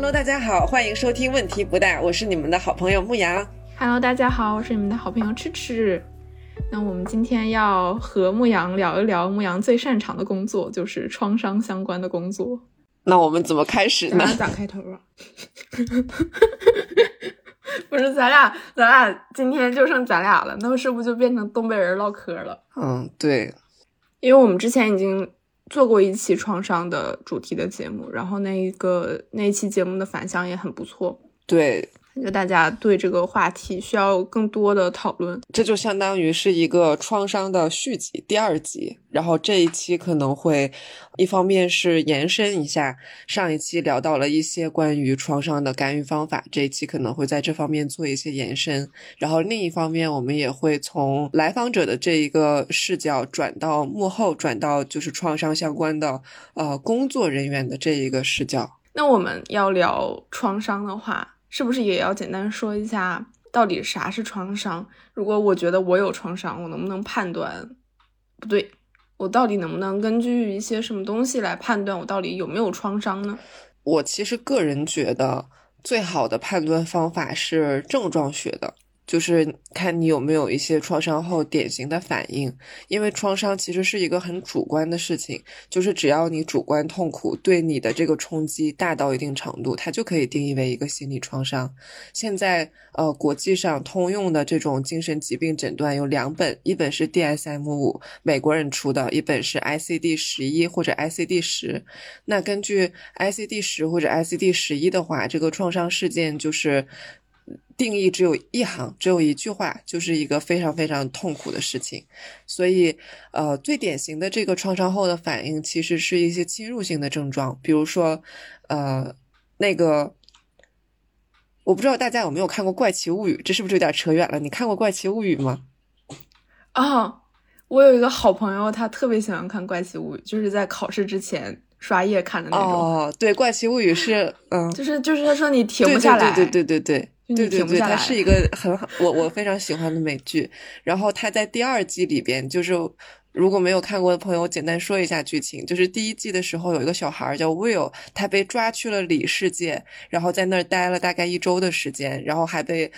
Hello，大家好，欢迎收听问题不大，我是你们的好朋友牧羊。Hello，大家好，我是你们的好朋友吃吃。那我们今天要和牧羊聊一聊牧羊最擅长的工作，就是创伤相关的工作。那我们怎么开始呢？咋开头啊？不是咱俩，咱俩今天就剩咱俩了，那么是不是就变成东北人唠嗑了？嗯，对，因为我们之前已经做过一期创伤的主题的节目，然后那一个那一期节目的反响也很不错。对。就大家对这个话题需要更多的讨论，这就相当于是一个创伤的续集，第二集。然后这一期可能会，一方面是延伸一下上一期聊到了一些关于创伤的干预方法，这一期可能会在这方面做一些延伸。然后另一方面，我们也会从来访者的这一个视角转到幕后，转到就是创伤相关的呃工作人员的这一个视角。那我们要聊创伤的话。是不是也要简单说一下到底啥是创伤？如果我觉得我有创伤，我能不能判断？不对，我到底能不能根据一些什么东西来判断我到底有没有创伤呢？我其实个人觉得最好的判断方法是症状学的。就是看你有没有一些创伤后典型的反应，因为创伤其实是一个很主观的事情，就是只要你主观痛苦对你的这个冲击大到一定程度，它就可以定义为一个心理创伤。现在呃，国际上通用的这种精神疾病诊断有两本，一本是 DSM 五，美国人出的，一本是 ICD 十一或者 ICD 十。那根据 ICD 十或者 ICD 十一的话，这个创伤事件就是。定义只有一行，只有一句话，就是一个非常非常痛苦的事情。所以，呃，最典型的这个创伤后的反应，其实是一些侵入性的症状，比如说，呃，那个，我不知道大家有没有看过《怪奇物语》，这是不是有点扯远了？你看过《怪奇物语》吗？啊，我有一个好朋友，他特别喜欢看《怪奇物语》，就是在考试之前刷夜看的那种。哦，对，《怪奇物语》是，嗯，就是就是他说你停不下来，对对对对对。对对对对，它是一个很好，我我非常喜欢的美剧。然后它在第二季里边，就是如果没有看过的朋友，简单说一下剧情。就是第一季的时候，有一个小孩叫 Will，他被抓去了里世界，然后在那儿待了大概一周的时间，然后还被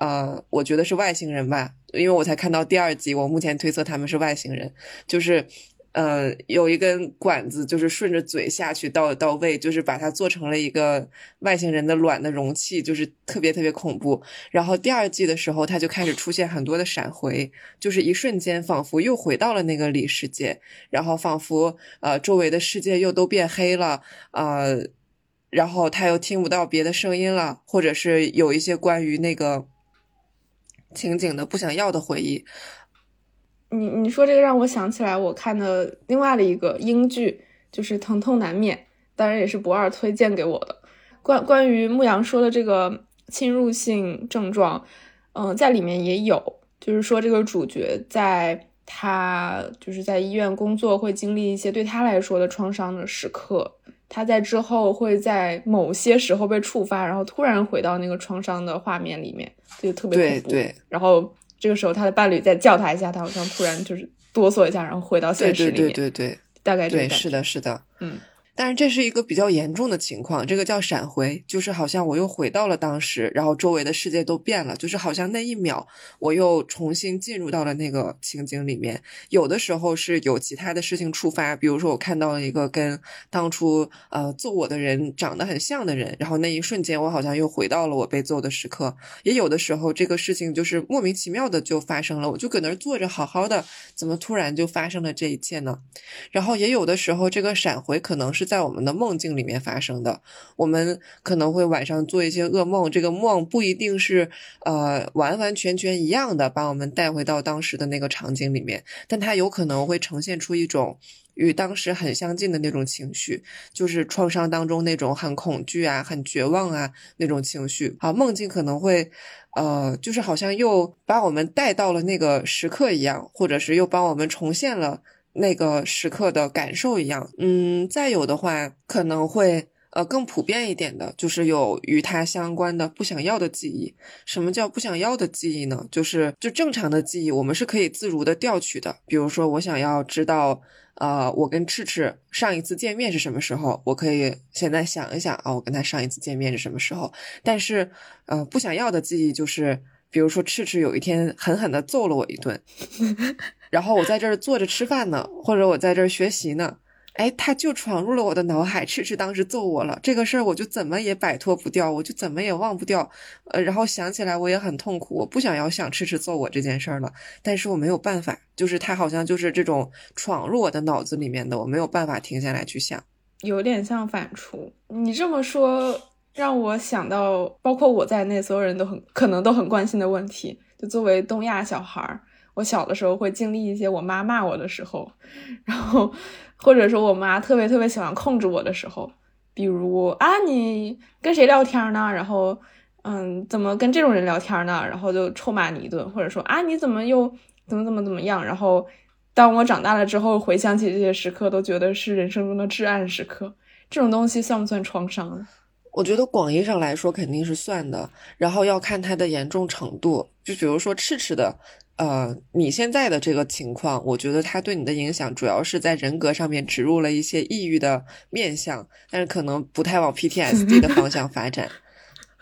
呃，我觉得是外星人吧，因为我才看到第二集，我目前推测他们是外星人，就是。呃，有一根管子，就是顺着嘴下去到到胃，就是把它做成了一个外星人的卵的容器，就是特别特别恐怖。然后第二季的时候，它就开始出现很多的闪回，就是一瞬间仿佛又回到了那个里世界，然后仿佛呃周围的世界又都变黑了，呃，然后他又听不到别的声音了，或者是有一些关于那个情景的不想要的回忆。你你说这个让我想起来我看的另外的一个英剧，就是《疼痛难免》，当然也是不二推荐给我的。关关于牧羊说的这个侵入性症状，嗯，在里面也有，就是说这个主角在他就是在医院工作，会经历一些对他来说的创伤的时刻，他在之后会在某些时候被触发，然后突然回到那个创伤的画面里面，就特别恐怖。对对，然后。这个时候，他的伴侣再叫他一下，他好像突然就是哆嗦一下，然后回到现实里面。对对对对，大概对，是的，是的，嗯。但是这是一个比较严重的情况，这个叫闪回，就是好像我又回到了当时，然后周围的世界都变了，就是好像那一秒我又重新进入到了那个情景里面。有的时候是有其他的事情触发，比如说我看到了一个跟当初呃揍我的人长得很像的人，然后那一瞬间我好像又回到了我被揍的时刻。也有的时候这个事情就是莫名其妙的就发生了，我就搁那儿坐着好好的，怎么突然就发生了这一切呢？然后也有的时候这个闪回可能是。在我们的梦境里面发生的，我们可能会晚上做一些噩梦，这个梦不一定是呃完完全全一样的，把我们带回到当时的那个场景里面，但它有可能会呈现出一种与当时很相近的那种情绪，就是创伤当中那种很恐惧啊、很绝望啊那种情绪。好，梦境可能会呃，就是好像又把我们带到了那个时刻一样，或者是又帮我们重现了。那个时刻的感受一样，嗯，再有的话可能会呃，更普遍一点的，就是有与它相关的不想要的记忆。什么叫不想要的记忆呢？就是就正常的记忆，我们是可以自如的调取的。比如说，我想要知道，呃，我跟赤赤上一次见面是什么时候，我可以现在想一想啊，我跟他上一次见面是什么时候。但是，呃，不想要的记忆就是，比如说赤赤有一天狠狠的揍了我一顿，然后我在这儿坐着吃饭呢，或者我在这儿学习呢。哎，他就闯入了我的脑海，赤赤当时揍我了，这个事儿我就怎么也摆脱不掉，我就怎么也忘不掉。呃，然后想起来我也很痛苦，我不想要想赤赤揍我这件事儿了，但是我没有办法，就是他好像就是这种闯入我的脑子里面的，我没有办法停下来去想，有点像反刍。你这么说让我想到，包括我在内，所有人都很可能都很关心的问题，就作为东亚小孩儿，我小的时候会经历一些我妈骂我的时候，然后。或者说我妈特别特别喜欢控制我的时候，比如啊，你跟谁聊天呢？然后，嗯，怎么跟这种人聊天呢？然后就臭骂你一顿，或者说啊，你怎么又怎么怎么怎么样？然后，当我长大了之后，回想起这些时刻，都觉得是人生中的至暗时刻。这种东西算不算创伤？我觉得广义上来说肯定是算的，然后要看它的严重程度。就比如说赤赤的。呃，你现在的这个情况，我觉得它对你的影响主要是在人格上面植入了一些抑郁的面相，但是可能不太往 PTSD 的方向发展。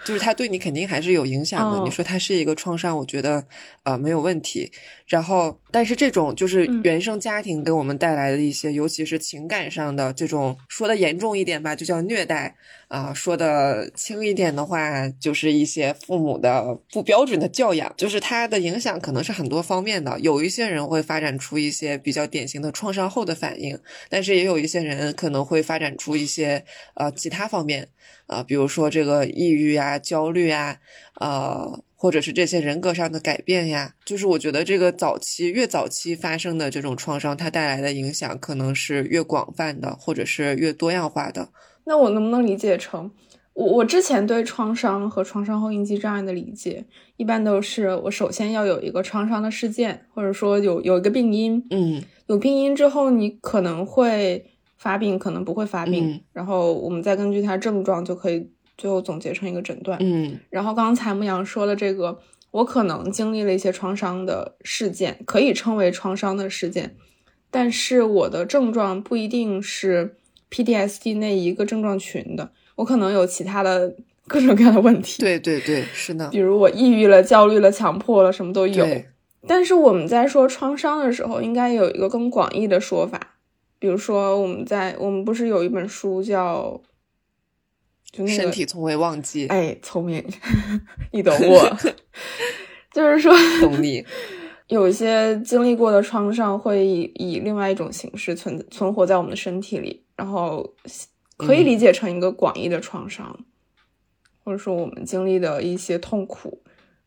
就是它对你肯定还是有影响的。你说它是一个创伤，我觉得呃没有问题。然后，但是这种就是原生家庭给我们带来的一些，尤其是情感上的这种，说的严重一点吧，就叫虐待啊；说的轻一点的话，就是一些父母的不标准的教养。就是它的影响可能是很多方面的。有一些人会发展出一些比较典型的创伤后的反应，但是也有一些人可能会发展出一些呃其他方面。啊，比如说这个抑郁啊、焦虑啊，呃，或者是这些人格上的改变呀，就是我觉得这个早期越早期发生的这种创伤，它带来的影响可能是越广泛的，或者是越多样化的。那我能不能理解成，我我之前对创伤和创伤后应激障碍的理解，一般都是我首先要有一个创伤的事件，或者说有有一个病因，嗯，有病因之后，你可能会。发病可能不会发病，然后我们再根据它症状就可以最后总结成一个诊断。嗯，然后刚才牧羊说的这个，我可能经历了一些创伤的事件，可以称为创伤的事件，但是我的症状不一定是 PTSD 那一个症状群的，我可能有其他的各种各样的问题。对对对，是的，比如我抑郁了、焦虑了、强迫了，什么都有。但是我们在说创伤的时候，应该有一个更广义的说法。比如说，我们在我们不是有一本书叫，就那个身体从未忘记。哎，聪明，你懂我。就是说，懂你。有一些经历过的创伤会以以另外一种形式存存活在我们的身体里，然后可以理解成一个广义的创伤，或者说我们经历的一些痛苦，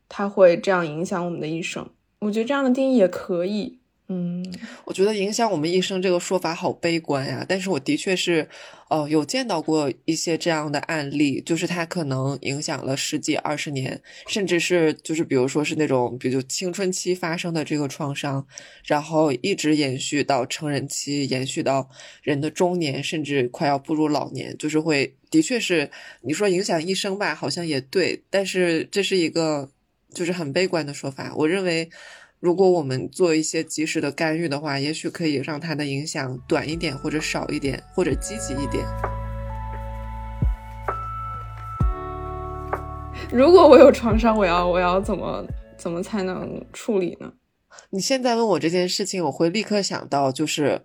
它会这样影响我们的一生。我觉得这样的定义也可以。嗯，我觉得影响我们一生这个说法好悲观呀。但是我的确是，哦，有见到过一些这样的案例，就是他可能影响了十几二十年，甚至是就是比如说是那种，比如青春期发生的这个创伤，然后一直延续到成人期，延续到人的中年，甚至快要步入老年，就是会的确是你说影响一生吧，好像也对。但是这是一个就是很悲观的说法，我认为。如果我们做一些及时的干预的话，也许可以让它的影响短一点，或者少一点，或者积极一点。如果我有创伤，我要我要怎么怎么才能处理呢？你现在问我这件事情，我会立刻想到就是。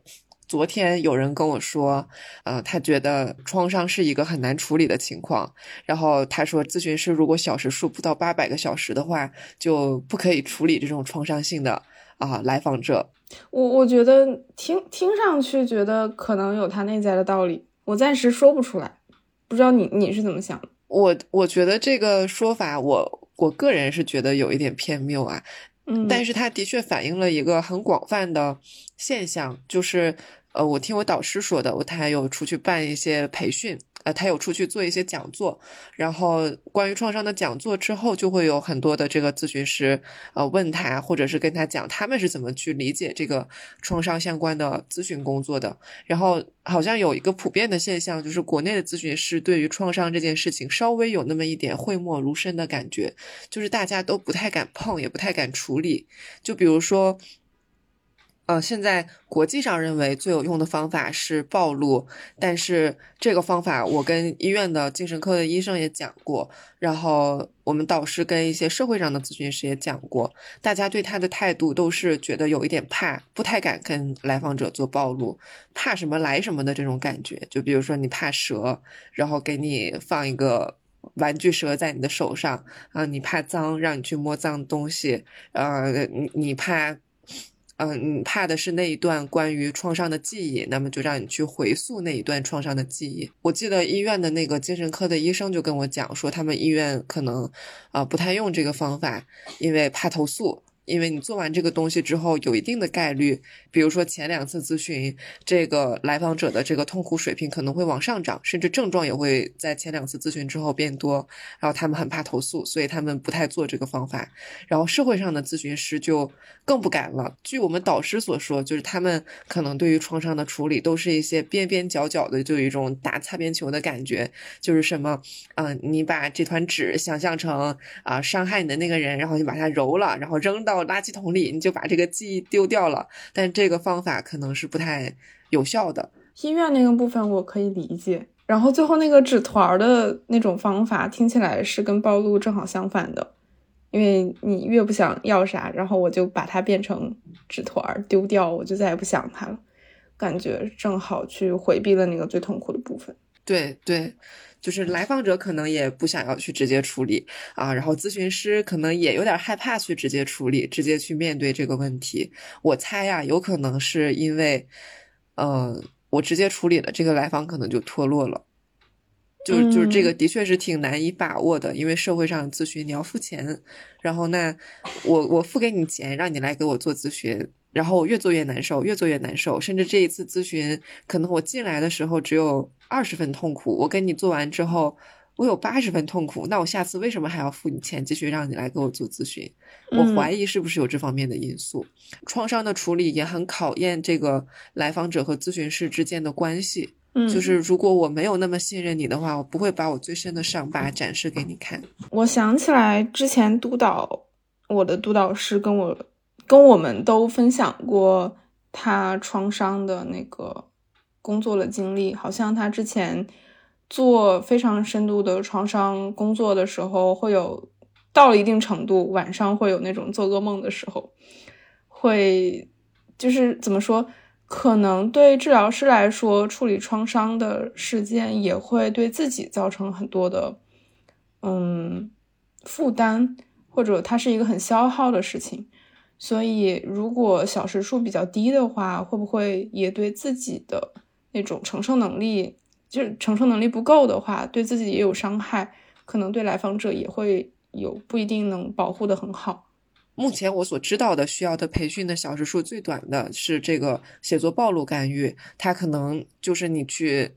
昨天有人跟我说，呃，他觉得创伤是一个很难处理的情况。然后他说，咨询师如果小时数不到八百个小时的话，就不可以处理这种创伤性的啊来访者。我我觉得听听上去觉得可能有他内在的道理，我暂时说不出来，不知道你你是怎么想的？我我觉得这个说法，我我个人是觉得有一点偏谬啊。嗯，但是它的确反映了一个很广泛的现象，就是。呃，我听我导师说的，我他有出去办一些培训，呃，他有出去做一些讲座，然后关于创伤的讲座之后，就会有很多的这个咨询师呃问他，或者是跟他讲他们是怎么去理解这个创伤相关的咨询工作的。然后好像有一个普遍的现象，就是国内的咨询师对于创伤这件事情稍微有那么一点讳莫如深的感觉，就是大家都不太敢碰，也不太敢处理。就比如说。呃，现在国际上认为最有用的方法是暴露，但是这个方法我跟医院的精神科的医生也讲过，然后我们导师跟一些社会上的咨询师也讲过，大家对他的态度都是觉得有一点怕，不太敢跟来访者做暴露，怕什么来什么的这种感觉。就比如说你怕蛇，然后给你放一个玩具蛇在你的手上啊，你怕脏，让你去摸脏东西，呃，你你怕。嗯，你怕的是那一段关于创伤的记忆，那么就让你去回溯那一段创伤的记忆。我记得医院的那个精神科的医生就跟我讲说，他们医院可能啊不太用这个方法，因为怕投诉。因为你做完这个东西之后，有一定的概率，比如说前两次咨询，这个来访者的这个痛苦水平可能会往上涨，甚至症状也会在前两次咨询之后变多。然后他们很怕投诉，所以他们不太做这个方法。然后社会上的咨询师就更不敢了。据我们导师所说，就是他们可能对于创伤的处理都是一些边边角角的，就有一种打擦边球的感觉，就是什么，嗯，你把这团纸想象成啊伤害你的那个人，然后你把它揉了，然后扔到。垃圾桶里，你就把这个记忆丢掉了。但这个方法可能是不太有效的。医院那个部分我可以理解，然后最后那个纸团的那种方法听起来是跟暴露正好相反的，因为你越不想要啥，然后我就把它变成纸团丢掉，我就再也不想它了，感觉正好去回避了那个最痛苦的部分。对对。就是来访者可能也不想要去直接处理啊，然后咨询师可能也有点害怕去直接处理，直接去面对这个问题。我猜呀，有可能是因为，呃，我直接处理了，这个来访可能就脱落了。就就是这个的确是挺难以把握的，因为社会上咨询你要付钱，然后那我我付给你钱，让你来给我做咨询。然后我越做越难受，越做越难受，甚至这一次咨询，可能我进来的时候只有二十分痛苦，我跟你做完之后，我有八十分痛苦，那我下次为什么还要付你钱，继续让你来给我做咨询？我怀疑是不是有这方面的因素。创伤的处理也很考验这个来访者和咨询师之间的关系，就是如果我没有那么信任你的话，我不会把我最深的伤疤展示给你看。我想起来之前督导我的督导师跟我。跟我们都分享过他创伤的那个工作的经历，好像他之前做非常深度的创伤工作的时候，会有到了一定程度，晚上会有那种做噩梦的时候，会就是怎么说，可能对治疗师来说，处理创伤的事件也会对自己造成很多的嗯负担，或者它是一个很消耗的事情。所以，如果小时数比较低的话，会不会也对自己的那种承受能力，就是承受能力不够的话，对自己也有伤害，可能对来访者也会有不一定能保护的很好。目前我所知道的需要的培训的小时数最短的是这个写作暴露干预，它可能就是你去。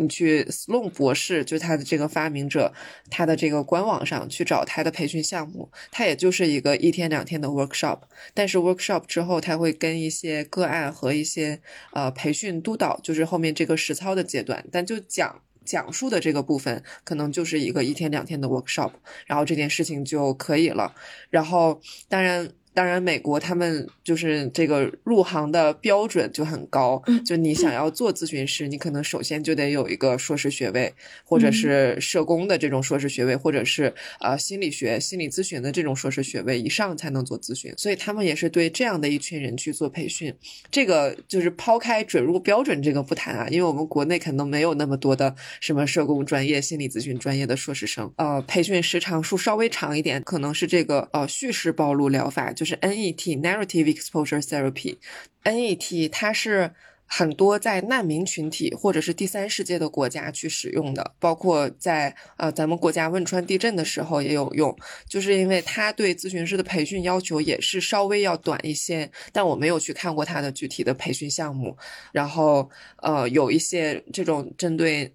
你去 Sloan 博士，就他的这个发明者，他的这个官网上去找他的培训项目，他也就是一个一天两天的 workshop，但是 workshop 之后他会跟一些个案和一些呃培训督导，就是后面这个实操的阶段，但就讲讲述的这个部分，可能就是一个一天两天的 workshop，然后这件事情就可以了，然后当然。当然，美国他们就是这个入行的标准就很高。就你想要做咨询师，你可能首先就得有一个硕士学位，或者是社工的这种硕士学位，或者是呃心理学、心理咨询的这种硕士学位以上才能做咨询。所以他们也是对这样的一群人去做培训。这个就是抛开准入标准这个不谈啊，因为我们国内可能没有那么多的什么社工专业、心理咨询专业的硕士生。呃，培训时长数稍微长一点，可能是这个呃叙事暴露疗法。就是 NET Narrative Exposure Therapy，NET 它是很多在难民群体或者是第三世界的国家去使用的，包括在呃咱们国家汶川地震的时候也有用，就是因为它对咨询师的培训要求也是稍微要短一些，但我没有去看过它的具体的培训项目，然后呃有一些这种针对。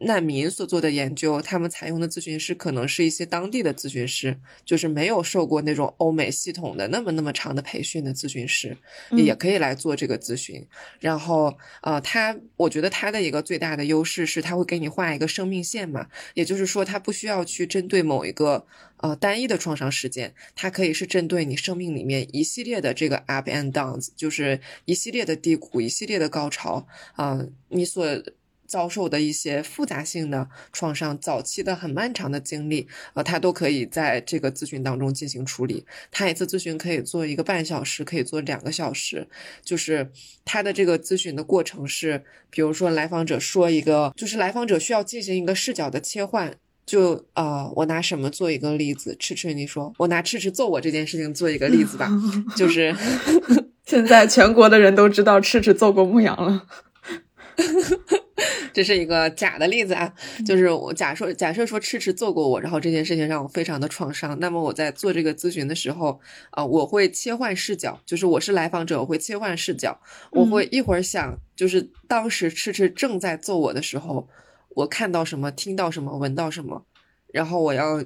难民所做的研究，他们采用的咨询师可能是一些当地的咨询师，就是没有受过那种欧美系统的那么那么长的培训的咨询师，也可以来做这个咨询。然后，呃，他我觉得他的一个最大的优势是他会给你画一个生命线嘛，也就是说，他不需要去针对某一个呃单一的创伤事件，它可以是针对你生命里面一系列的这个 up and downs，就是一系列的低谷，一系列的高潮啊，你所。遭受的一些复杂性的创伤，早期的很漫长的经历，呃，他都可以在这个咨询当中进行处理。他一次咨询可以做一个半小时，可以做两个小时。就是他的这个咨询的过程是，比如说来访者说一个，就是来访者需要进行一个视角的切换。就啊，我拿什么做一个例子？赤赤，你说我拿赤赤揍我这件事情做一个例子吧。就是 现在全国的人都知道赤赤揍过牧羊了。这是一个假的例子啊，就是我假设假设说迟迟揍过我，然后这件事情让我非常的创伤。那么我在做这个咨询的时候，啊，我会切换视角，就是我是来访者，我会切换视角，我会一会儿想，就是当时迟迟正在揍我的时候，我看到什么，听到什么，闻到什么，然后我要。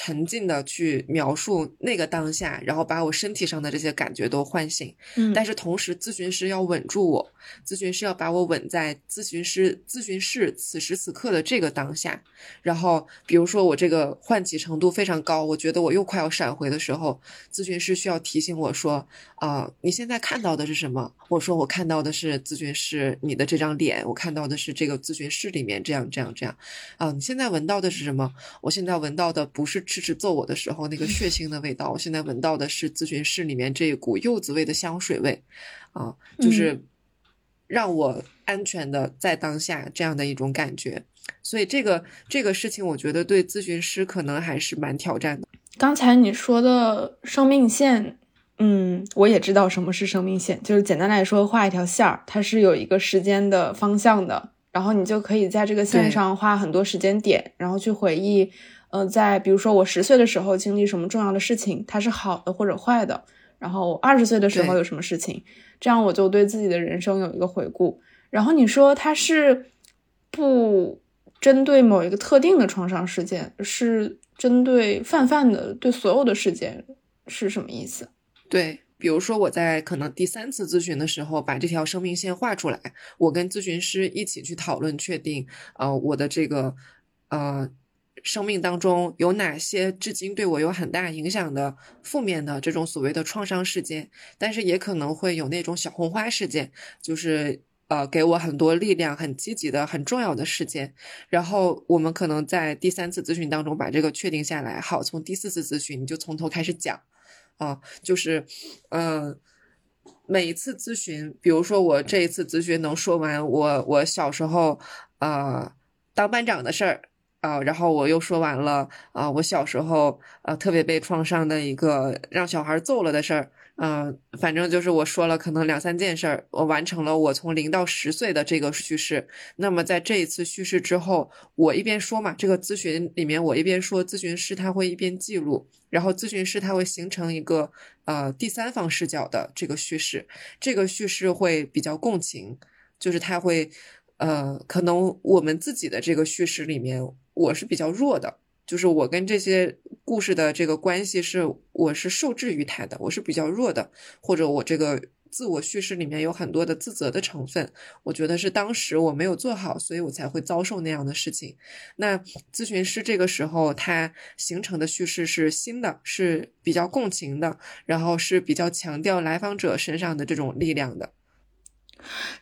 沉浸的去描述那个当下，然后把我身体上的这些感觉都唤醒。嗯，但是同时，咨询师要稳住我，咨询师要把我稳在咨询师咨询室此时此刻的这个当下。然后，比如说我这个唤起程度非常高，我觉得我又快要闪回的时候，咨询师需要提醒我说：“啊，你现在看到的是什么？”我说：“我看到的是咨询师你的这张脸，我看到的是这个咨询室里面这样这样这样。啊，你现在闻到的是什么？我现在闻到的不是。”吃吃揍我的时候，那个血 腥的味道，我现在闻到的是咨询室里面这一股柚子味的香水味，啊，就是让我安全的在当下这样的一种感觉。所以这个这个事情，我觉得对咨询师可能还是蛮挑战的。刚才你说的生命线，嗯，我也知道什么是生命线，就是简单来说，画一条线儿，它是有一个时间的方向的，然后你就可以在这个线上画很多时间点，然后去回忆。呃，在比如说我十岁的时候经历什么重要的事情，它是好的或者坏的，然后二十岁的时候有什么事情，这样我就对自己的人生有一个回顾。然后你说它是不针对某一个特定的创伤事件，是针对泛泛的对所有的事件，是什么意思？对，比如说我在可能第三次咨询的时候，把这条生命线画出来，我跟咨询师一起去讨论，确定呃我的这个呃。生命当中有哪些至今对我有很大影响的负面的这种所谓的创伤事件？但是也可能会有那种小红花事件，就是呃给我很多力量、很积极的、很重要的事件。然后我们可能在第三次咨询当中把这个确定下来。好，从第四次咨询你就从头开始讲啊，就是嗯，每一次咨询，比如说我这一次咨询能说完我我小时候呃当班长的事儿。啊，然后我又说完了啊，我小时候啊特别被创伤的一个让小孩揍了的事儿，嗯，反正就是我说了可能两三件事儿，我完成了我从零到十岁的这个叙事。那么在这一次叙事之后，我一边说嘛，这个咨询里面我一边说，咨询师他会一边记录，然后咨询师他会形成一个呃第三方视角的这个叙事，这个叙事会比较共情，就是他会呃可能我们自己的这个叙事里面。我是比较弱的，就是我跟这些故事的这个关系是，我是受制于他的，我是比较弱的，或者我这个自我叙事里面有很多的自责的成分，我觉得是当时我没有做好，所以我才会遭受那样的事情。那咨询师这个时候他形成的叙事是新的，是比较共情的，然后是比较强调来访者身上的这种力量的。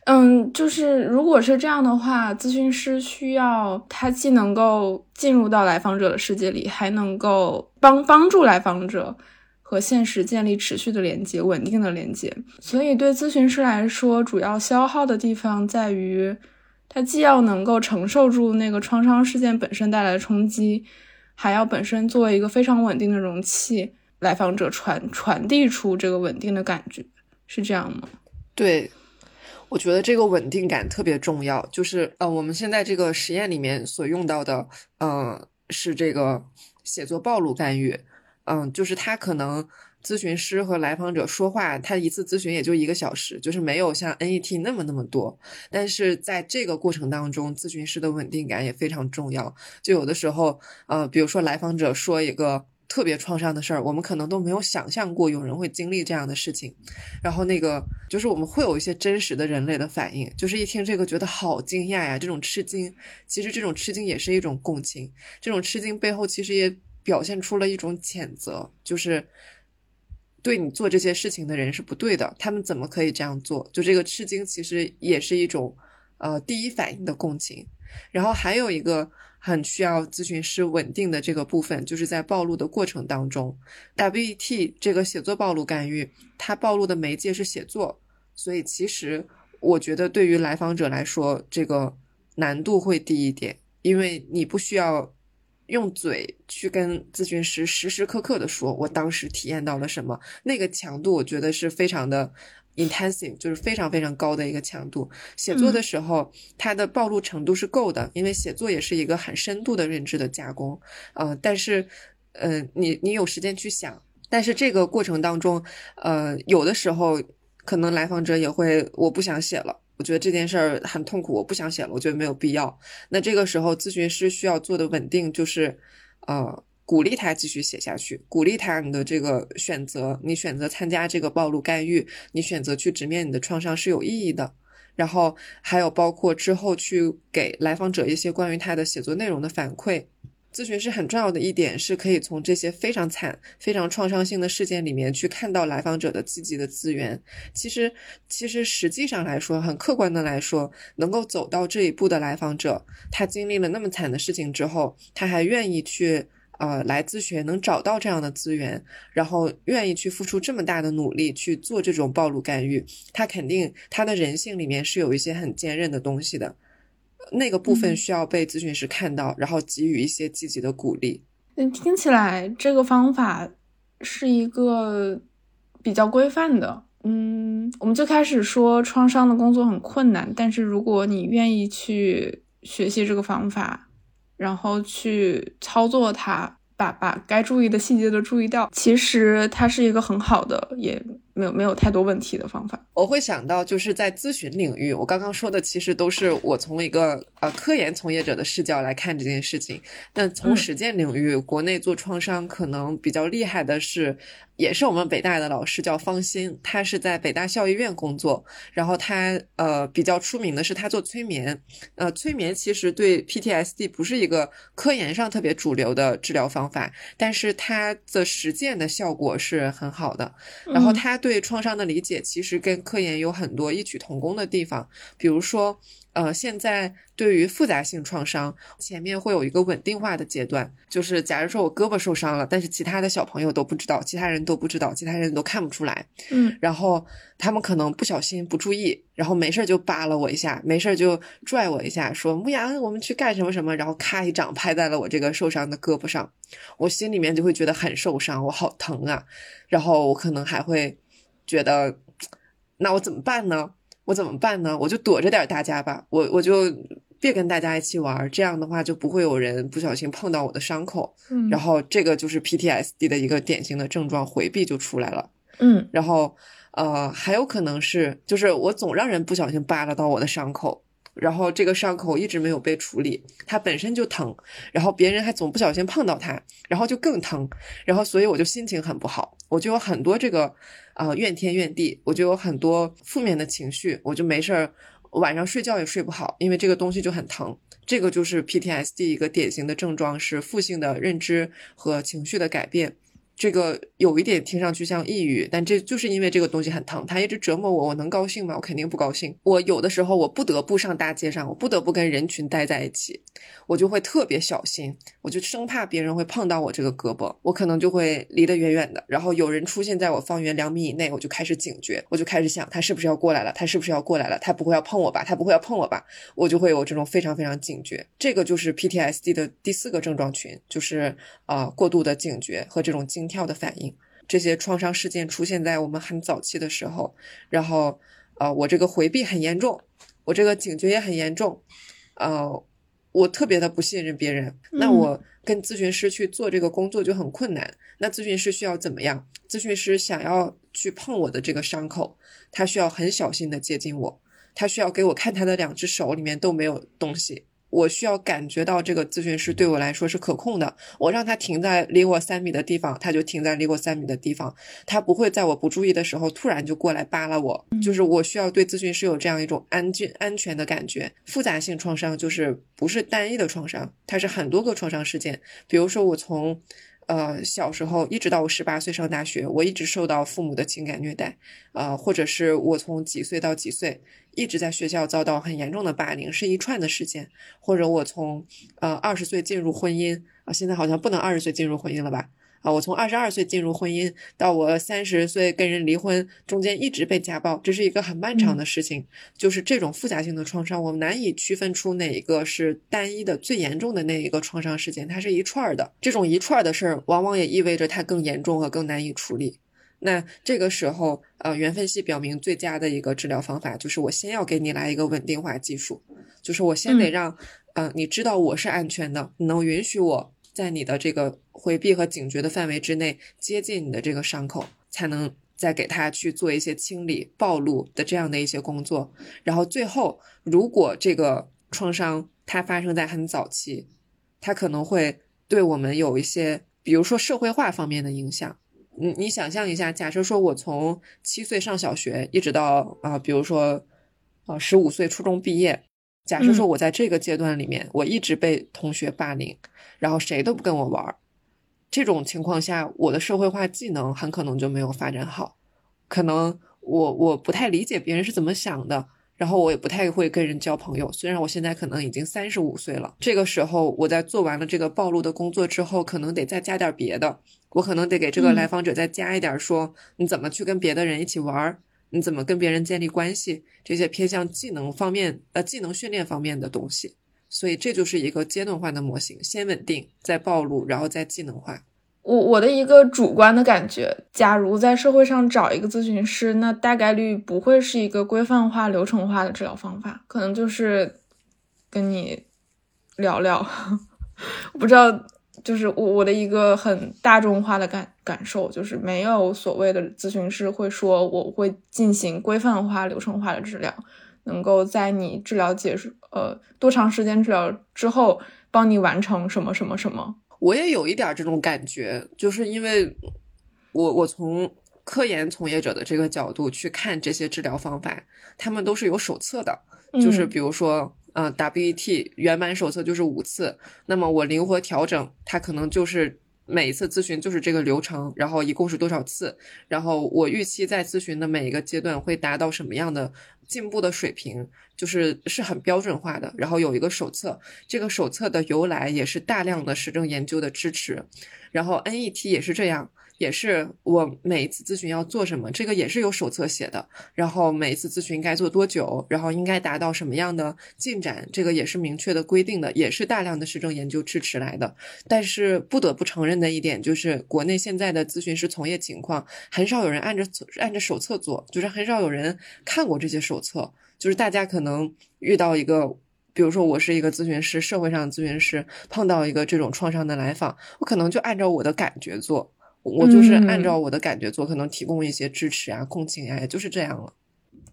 嗯，就是如果是这样的话，咨询师需要他既能够进入到来访者的世界里，还能够帮帮助来访者和现实建立持续的连接、稳定的连接。所以，对咨询师来说，主要消耗的地方在于，他既要能够承受住那个创伤事件本身带来的冲击，还要本身作为一个非常稳定的容器，来访者传传递出这个稳定的感觉，是这样吗？对。我觉得这个稳定感特别重要，就是呃，我们现在这个实验里面所用到的，嗯，是这个写作暴露干预，嗯，就是他可能咨询师和来访者说话，他一次咨询也就一个小时，就是没有像 NET 那么那么多。但是在这个过程当中，咨询师的稳定感也非常重要。就有的时候，呃，比如说来访者说一个特别创伤的事儿，我们可能都没有想象过有人会经历这样的事情。然后那个就是我们会有一些真实的人类的反应，就是一听这个觉得好惊讶呀，这种吃惊，其实这种吃惊也是一种共情。这种吃惊背后其实也表现出了一种谴责，就是对你做这些事情的人是不对的，他们怎么可以这样做？就这个吃惊其实也是一种呃第一反应的共情。然后还有一个。很需要咨询师稳定的这个部分，就是在暴露的过程当中，WET 这个写作暴露干预，它暴露的媒介是写作，所以其实我觉得对于来访者来说，这个难度会低一点，因为你不需要用嘴去跟咨询师时时刻刻的说我当时体验到了什么，那个强度我觉得是非常的。Intensive 就是非常非常高的一个强度。写作的时候，它的暴露程度是够的，因为写作也是一个很深度的认知的加工。呃，但是，呃，你你有时间去想，但是这个过程当中，呃，有的时候可能来访者也会，我不想写了，我觉得这件事儿很痛苦，我不想写了，我觉得没有必要。那这个时候，咨询师需要做的稳定就是，呃。鼓励他继续写下去，鼓励他你的这个选择，你选择参加这个暴露干预，你选择去直面你的创伤是有意义的。然后还有包括之后去给来访者一些关于他的写作内容的反馈。咨询师很重要的一点是可以从这些非常惨、非常创伤性的事件里面去看到来访者的积极的资源。其实，其实实际上来说，很客观的来说，能够走到这一步的来访者，他经历了那么惨的事情之后，他还愿意去。呃，来咨询能找到这样的资源，然后愿意去付出这么大的努力去做这种暴露干预，他肯定他的人性里面是有一些很坚韧的东西的，那个部分需要被咨询师看到，然后给予一些积极的鼓励。嗯，听起来这个方法是一个比较规范的。嗯，我们最开始说创伤的工作很困难，但是如果你愿意去学习这个方法。然后去操作它，把把该注意的细节都注意到。其实它是一个很好的，也没有没有太多问题的方法。我会想到，就是在咨询领域，我刚刚说的其实都是我从一个呃科研从业者的视角来看这件事情。但从实践领域，国内做创伤可能比较厉害的是。也是我们北大的老师，叫方欣，他是在北大校医院工作。然后他呃比较出名的是他做催眠，呃催眠其实对 PTSD 不是一个科研上特别主流的治疗方法，但是它的实践的效果是很好的。然后他对创伤的理解其实跟科研有很多异曲同工的地方，比如说。呃，现在对于复杂性创伤，前面会有一个稳定化的阶段，就是假如说我胳膊受伤了，但是其他的小朋友都不知道，其他人都不知道，其他人都看不出来，嗯，然后他们可能不小心不注意，然后没事就扒了我一下，没事就拽我一下，说牧羊，我们去干什么什么，然后咔一掌拍在了我这个受伤的胳膊上，我心里面就会觉得很受伤，我好疼啊，然后我可能还会觉得，那我怎么办呢？我怎么办呢？我就躲着点大家吧，我我就别跟大家一起玩，这样的话就不会有人不小心碰到我的伤口。嗯，然后这个就是 PTSD 的一个典型的症状，回避就出来了。嗯，然后呃还有可能是，就是我总让人不小心扒拉到我的伤口，然后这个伤口一直没有被处理，它本身就疼，然后别人还总不小心碰到它，然后就更疼，然后所以我就心情很不好，我就有很多这个。啊，怨天怨地，我就有很多负面的情绪，我就没事儿，晚上睡觉也睡不好，因为这个东西就很疼。这个就是 PTSD 一个典型的症状，是负性的认知和情绪的改变。这个有一点听上去像抑郁，但这就是因为这个东西很疼，它一直折磨我。我能高兴吗？我肯定不高兴。我有的时候我不得不上大街上，我不得不跟人群待在一起，我就会特别小心，我就生怕别人会碰到我这个胳膊，我可能就会离得远远的。然后有人出现在我方圆两米以内，我就开始警觉，我就开始想他是不是要过来了？他是不是要过来了？他不会要碰我吧？他不会要碰我吧？我就会有这种非常非常警觉。这个就是 PTSD 的第四个症状群，就是啊过度的警觉和这种惊惊。跳的反应，这些创伤事件出现在我们很早期的时候，然后，呃，我这个回避很严重，我这个警觉也很严重，呃，我特别的不信任别人，那我跟咨询师去做这个工作就很困难。那咨询师需要怎么样？咨询师想要去碰我的这个伤口，他需要很小心的接近我，他需要给我看他的两只手里面都没有东西。我需要感觉到这个咨询师对我来说是可控的。我让他停在离我三米的地方，他就停在离我三米的地方。他不会在我不注意的时候突然就过来扒拉我。就是我需要对咨询师有这样一种安静、安全的感觉。复杂性创伤就是不是单一的创伤，它是很多个创伤事件。比如说我从。呃，小时候一直到我十八岁上大学，我一直受到父母的情感虐待，呃，或者是我从几岁到几岁一直在学校遭到很严重的霸凌，是一串的事件，或者我从呃二十岁进入婚姻啊，现在好像不能二十岁进入婚姻了吧？啊，我从二十二岁进入婚姻到我三十岁跟人离婚，中间一直被家暴，这是一个很漫长的事情。就是这种复杂性的创伤，我们难以区分出哪一个是单一的最严重的那一个创伤事件，它是一串的。这种一串的事儿，往往也意味着它更严重和更难以处理。那这个时候，呃，原分析表明最佳的一个治疗方法就是我先要给你来一个稳定化技术，就是我先得让，呃，你知道我是安全的，你能允许我。在你的这个回避和警觉的范围之内接近你的这个伤口，才能再给他去做一些清理、暴露的这样的一些工作。然后最后，如果这个创伤它发生在很早期，它可能会对我们有一些，比如说社会化方面的影响。你你想象一下，假设说我从七岁上小学，一直到啊，比如说啊十五岁初中毕业。假设说，我在这个阶段里面，我一直被同学霸凌，然后谁都不跟我玩儿，这种情况下，我的社会化技能很可能就没有发展好，可能我我不太理解别人是怎么想的，然后我也不太会跟人交朋友。虽然我现在可能已经三十五岁了，这个时候我在做完了这个暴露的工作之后，可能得再加点别的，我可能得给这个来访者再加一点，说你怎么去跟别的人一起玩儿。你怎么跟别人建立关系？这些偏向技能方面、呃技能训练方面的东西，所以这就是一个阶段化的模型，先稳定，再暴露，然后再技能化。我我的一个主观的感觉，假如在社会上找一个咨询师，那大概率不会是一个规范化、流程化的治疗方法，可能就是跟你聊聊，我不知道。就是我我的一个很大众化的感感受，就是没有所谓的咨询师会说我会进行规范化、流程化的治疗，能够在你治疗结束呃多长时间治疗之后帮你完成什么什么什么。我也有一点这种感觉，就是因为我我从科研从业者的这个角度去看这些治疗方法，他们都是有手册的，就是比如说。嗯嗯，WET 原版手册就是五次，那么我灵活调整，它可能就是每一次咨询就是这个流程，然后一共是多少次，然后我预期在咨询的每一个阶段会达到什么样的进步的水平，就是是很标准化的。然后有一个手册，这个手册的由来也是大量的实证研究的支持，然后 NET 也是这样。也是我每一次咨询要做什么，这个也是有手册写的。然后每一次咨询该做多久，然后应该达到什么样的进展，这个也是明确的规定的，也是大量的实证研究支持来的。但是不得不承认的一点就是，国内现在的咨询师从业情况，很少有人按着按着手册做，就是很少有人看过这些手册。就是大家可能遇到一个，比如说我是一个咨询师，社会上的咨询师，碰到一个这种创伤的来访，我可能就按照我的感觉做。我就是按照我的感觉做，可能提供一些支持啊、共情啊，也就是这样了。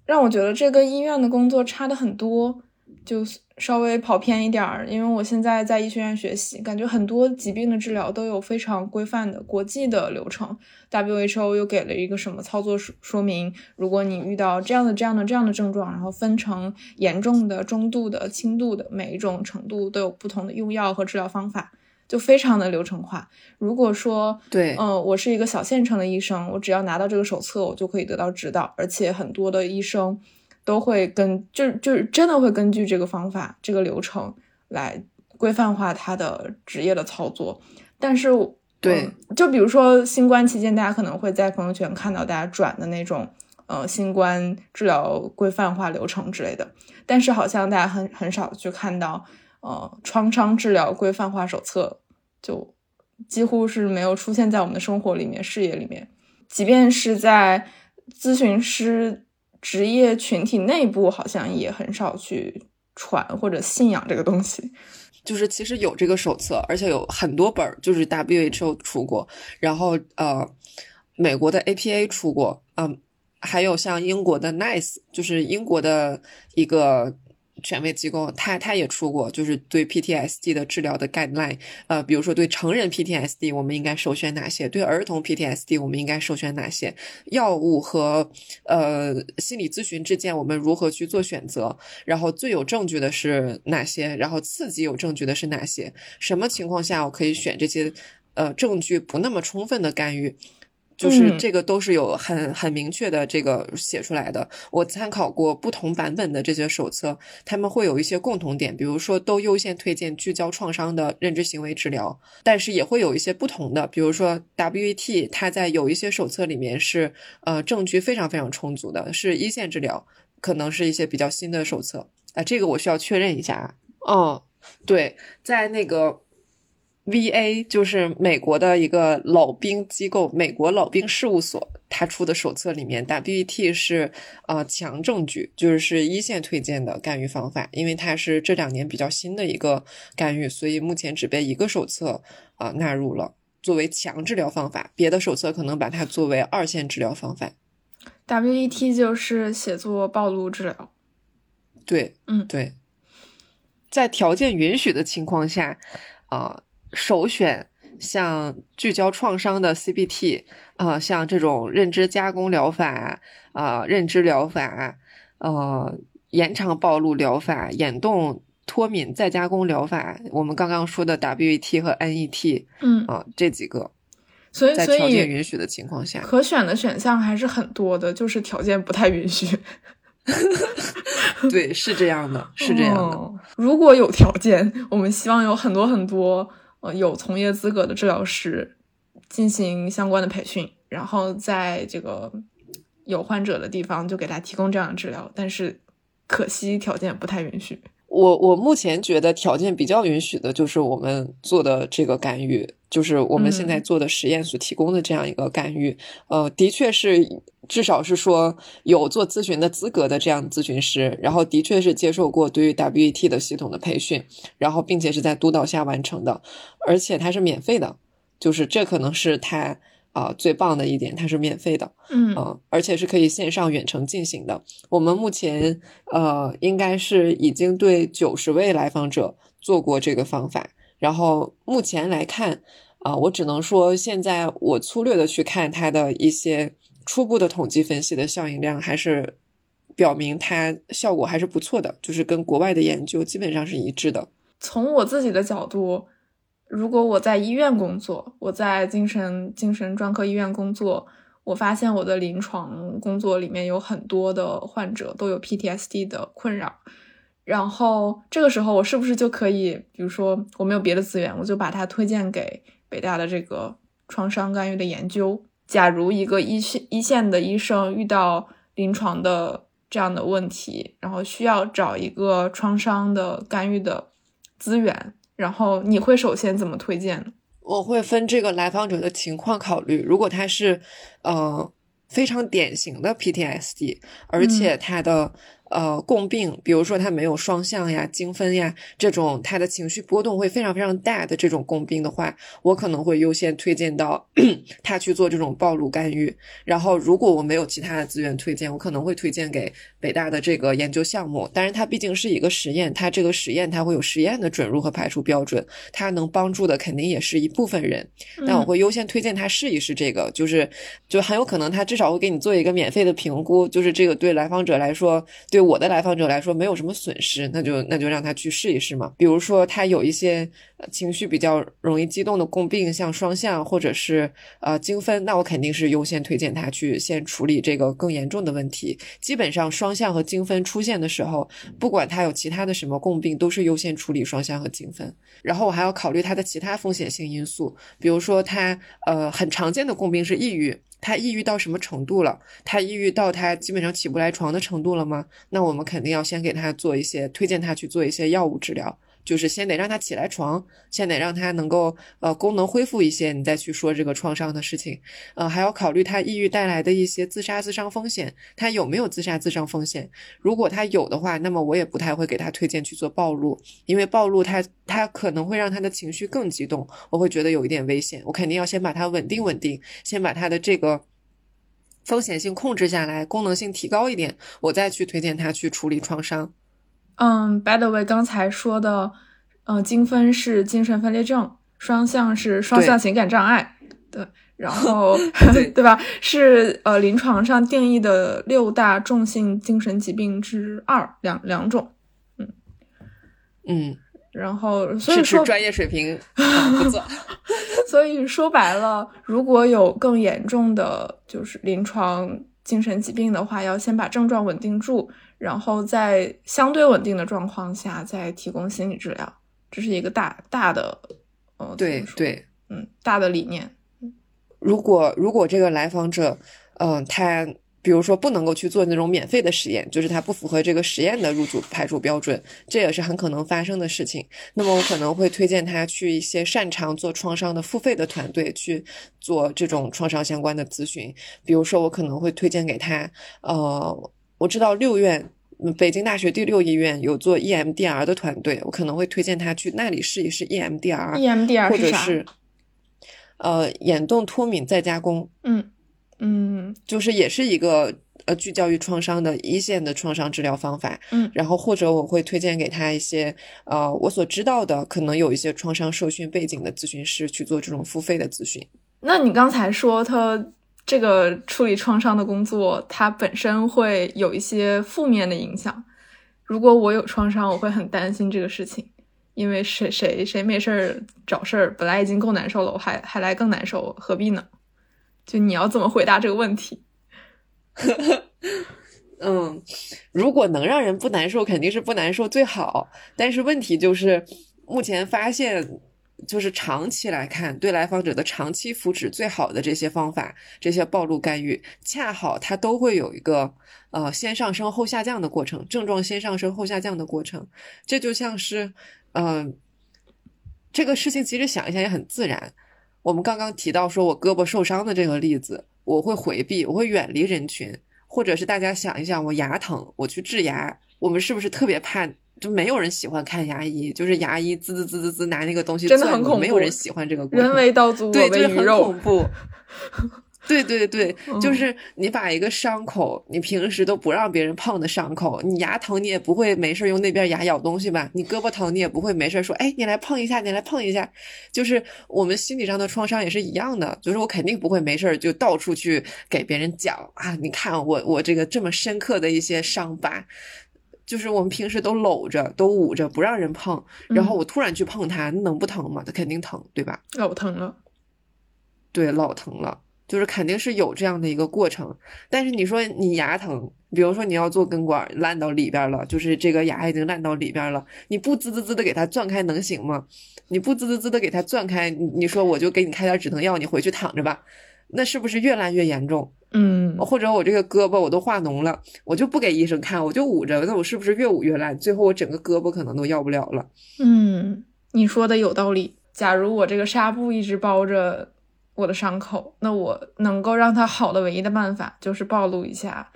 让我觉得这跟医院的工作差的很多，就稍微跑偏一点儿。因为我现在在医学院学习，感觉很多疾病的治疗都有非常规范的国际的流程。WHO 又给了一个什么操作说说明？如果你遇到这样的、这样的、这样的症状，然后分成严重的、中度的、轻度的，每一种程度都有不同的用药和治疗方法。就非常的流程化。如果说对，嗯，我是一个小县城的医生，我只要拿到这个手册，我就可以得到指导。而且很多的医生都会跟，就就是真的会根据这个方法、这个流程来规范化他的职业的操作。但是，对，就比如说新冠期间，大家可能会在朋友圈看到大家转的那种，呃，新冠治疗规范化流程之类的。但是好像大家很很少去看到。呃，创伤治疗规范化手册就几乎是没有出现在我们的生活里面、视野里面。即便是在咨询师职业群体内部，好像也很少去传或者信仰这个东西。就是其实有这个手册，而且有很多本，就是 WHO 出过，然后呃，美国的 APA 出过，嗯，还有像英国的 NICE，就是英国的一个。权威机构，他他也出过，就是对 PTSD 的治疗的 guideline，呃，比如说对成人 PTSD，我们应该首选哪些？对儿童 PTSD，我们应该首选哪些？药物和呃心理咨询之间，我们如何去做选择？然后最有证据的是哪些？然后刺激有证据的是哪些？什么情况下我可以选这些？呃，证据不那么充分的干预？就是这个都是有很很明确的这个写出来的。我参考过不同版本的这些手册，他们会有一些共同点，比如说都优先推荐聚焦创伤的认知行为治疗，但是也会有一些不同的，比如说 WET，它在有一些手册里面是呃证据非常非常充足的，是一线治疗，可能是一些比较新的手册啊，这个我需要确认一下。哦，对，在那个。V.A. 就是美国的一个老兵机构，美国老兵事务所，他出的手册里面，W.E.T. 是呃强证据，就是一线推荐的干预方法，因为它是这两年比较新的一个干预，所以目前只被一个手册啊纳入了作为强治疗方法，别的手册可能把它作为二线治疗方法。W.E.T. 就是写作暴露治疗，对，嗯，对，在条件允许的情况下，啊。首选像聚焦创伤的 CBT 啊，像这种认知加工疗法啊，认知疗法，呃，延长暴露疗法，眼动脱敏再加工疗法，我们刚刚说的 WET 和 NET，嗯啊，这几个，所以在条件允许的情况下，可选的选项还是很多的，就是条件不太允许。对，是这样的，是这样的。如果有条件，我们希望有很多很多。呃，有从业资格的治疗师进行相关的培训，然后在这个有患者的地方就给他提供这样的治疗，但是可惜条件不太允许。我我目前觉得条件比较允许的就是我们做的这个干预，就是我们现在做的实验所提供的这样一个干预。呃，的确是，至少是说有做咨询的资格的这样咨询师，然后的确是接受过对于 WET 的系统的培训，然后并且是在督导下完成的，而且它是免费的，就是这可能是它。啊，最棒的一点，它是免费的，嗯，而且是可以线上远程进行的。我们目前呃，应该是已经对九十位来访者做过这个方法。然后目前来看，啊，我只能说，现在我粗略的去看它的一些初步的统计分析的效应量，还是表明它效果还是不错的，就是跟国外的研究基本上是一致的。从我自己的角度。如果我在医院工作，我在精神精神专科医院工作，我发现我的临床工作里面有很多的患者都有 PTSD 的困扰，然后这个时候我是不是就可以，比如说我没有别的资源，我就把它推荐给北大的这个创伤干预的研究。假如一个一线一线的医生遇到临床的这样的问题，然后需要找一个创伤的干预的资源。然后你会首先怎么推荐？我会分这个来访者的情况考虑。如果他是，呃，非常典型的 PTSD，而且他的。呃，共病，比如说他没有双向呀、精分呀这种，他的情绪波动会非常非常大的这种共病的话，我可能会优先推荐到 他去做这种暴露干预。然后，如果我没有其他的资源推荐，我可能会推荐给北大的这个研究项目。但是它毕竟是一个实验，它这个实验它会有实验的准入和排除标准，它能帮助的肯定也是一部分人。但我会优先推荐他试一试这个，就是就很有可能他至少会给你做一个免费的评估，就是这个对来访者来说，对。我的来访者来说没有什么损失，那就那就让他去试一试嘛。比如说他有一些情绪比较容易激动的共病，像双向或者是呃精分，那我肯定是优先推荐他去先处理这个更严重的问题。基本上双向和精分出现的时候，不管他有其他的什么共病，都是优先处理双向和精分。然后我还要考虑他的其他风险性因素，比如说他呃很常见的共病是抑郁。他抑郁到什么程度了？他抑郁到他基本上起不来床的程度了吗？那我们肯定要先给他做一些推荐，他去做一些药物治疗，就是先得让他起来床，先得让他能够呃功能恢复一些，你再去说这个创伤的事情。呃，还要考虑他抑郁带来的一些自杀自伤风险，他有没有自杀自伤风险？如果他有的话，那么我也不太会给他推荐去做暴露，因为暴露他他可能会让他的情绪更激动，我会觉得有一点危险。我肯定要先把他稳定稳定，先把他的这个。风险性控制下来，功能性提高一点，我再去推荐他去处理创伤。嗯，by the way，刚才说的，呃，精分是精神分裂症，双向是双向情感障碍，对，然后 对吧？是呃，临床上定义的六大重性精神疾病之二，两两种。嗯嗯。然后，所以说专业水平不错。所以说白了，如果有更严重的就是临床精神疾病的话，要先把症状稳定住，然后在相对稳定的状况下再提供心理治疗。这是一个大大的，呃，对对，嗯，大的理念。如果如果这个来访者，嗯，他。比如说不能够去做那种免费的实验，就是他不符合这个实验的入组排除标准，这也是很可能发生的事情。那么我可能会推荐他去一些擅长做创伤的付费的团队去做这种创伤相关的咨询。比如说我可能会推荐给他，呃，我知道六院，北京大学第六医院有做 EMDR 的团队，我可能会推荐他去那里试一试 EMDR。EMDR 或者是呃眼动脱敏再加工。嗯。嗯，就是也是一个呃聚焦于创伤的一线的创伤治疗方法。嗯，然后或者我会推荐给他一些呃我所知道的可能有一些创伤受训背景的咨询师去做这种付费的咨询。那你刚才说他这个处理创伤的工作，它本身会有一些负面的影响。如果我有创伤，我会很担心这个事情，因为谁谁谁没事儿找事儿，本来已经够难受了，我还还来更难受，何必呢？就你要怎么回答这个问题？嗯，如果能让人不难受，肯定是不难受最好。但是问题就是，目前发现，就是长期来看，对来访者的长期福祉最好的这些方法，这些暴露干预，恰好它都会有一个呃先上升后下降的过程，症状先上升后下降的过程。这就像是，嗯，这个事情其实想一想也很自然。我们刚刚提到说我胳膊受伤的这个例子，我会回避，我会远离人群，或者是大家想一想，我牙疼，我去治牙，我们是不是特别怕？就没有人喜欢看牙医，就是牙医滋滋滋滋滋拿那个东西，真的很恐怖，没有人喜欢这个。人为刀俎，对，就是很恐怖。对对对，就是你把一个伤口，你平时都不让别人碰的伤口，你牙疼你也不会没事用那边牙咬东西吧？你胳膊疼你也不会没事说，哎，你来碰一下，你来碰一下。就是我们心理上的创伤也是一样的，就是我肯定不会没事就到处去给别人讲啊，你看我我这个这么深刻的一些伤疤，就是我们平时都搂着都捂着不让人碰，然后我突然去碰它，能不疼吗？它肯定疼，对吧？老疼了，对，老疼了。就是肯定是有这样的一个过程，但是你说你牙疼，比如说你要做根管烂到里边了，就是这个牙已经烂到里边了，你不滋滋滋的给它钻开能行吗？你不滋滋滋的给它钻开，你说我就给你开点止疼药，你回去躺着吧，那是不是越烂越严重？嗯，或者我这个胳膊我都化脓了，我就不给医生看，我就捂着，那我是不是越捂越烂？最后我整个胳膊可能都要不了了。嗯，你说的有道理。假如我这个纱布一直包着。我的伤口，那我能够让它好的唯一的办法就是暴露一下，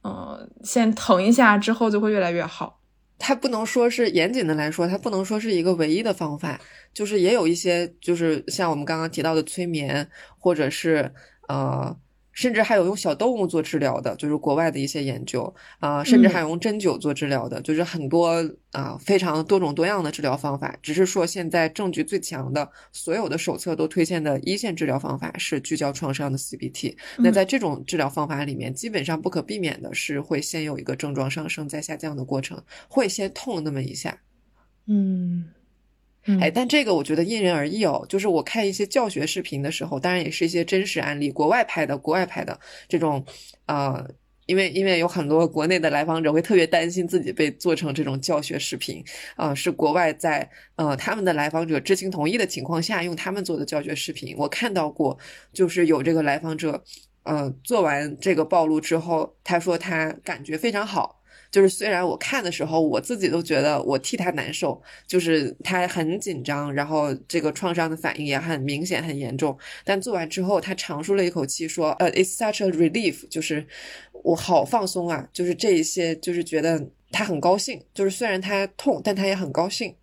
呃，先疼一下，之后就会越来越好。它不能说是严谨的来说，它不能说是一个唯一的方法，就是也有一些，就是像我们刚刚提到的催眠，或者是呃。甚至还有用小动物做治疗的，就是国外的一些研究啊，甚至还用针灸做治疗的，就是很多啊非常多种多样的治疗方法。只是说现在证据最强的，所有的手册都推荐的一线治疗方法是聚焦创伤的 CBT。那在这种治疗方法里面，基本上不可避免的是会先有一个症状上升再下降的过程，会先痛那么一下。嗯。哎，但这个我觉得因人而异哦。就是我看一些教学视频的时候，当然也是一些真实案例，国外拍的，国外拍的这种，呃，因为因为有很多国内的来访者会特别担心自己被做成这种教学视频，啊，是国外在呃他们的来访者知情同意的情况下用他们做的教学视频。我看到过，就是有这个来访者，呃，做完这个暴露之后，他说他感觉非常好。就是虽然我看的时候，我自己都觉得我替他难受，就是他很紧张，然后这个创伤的反应也很明显、很严重。但做完之后，他长舒了一口气，说：“呃，it's such a relief，就是我好放松啊，就是这一些，就是觉得他很高兴。就是虽然他痛，但他也很高兴。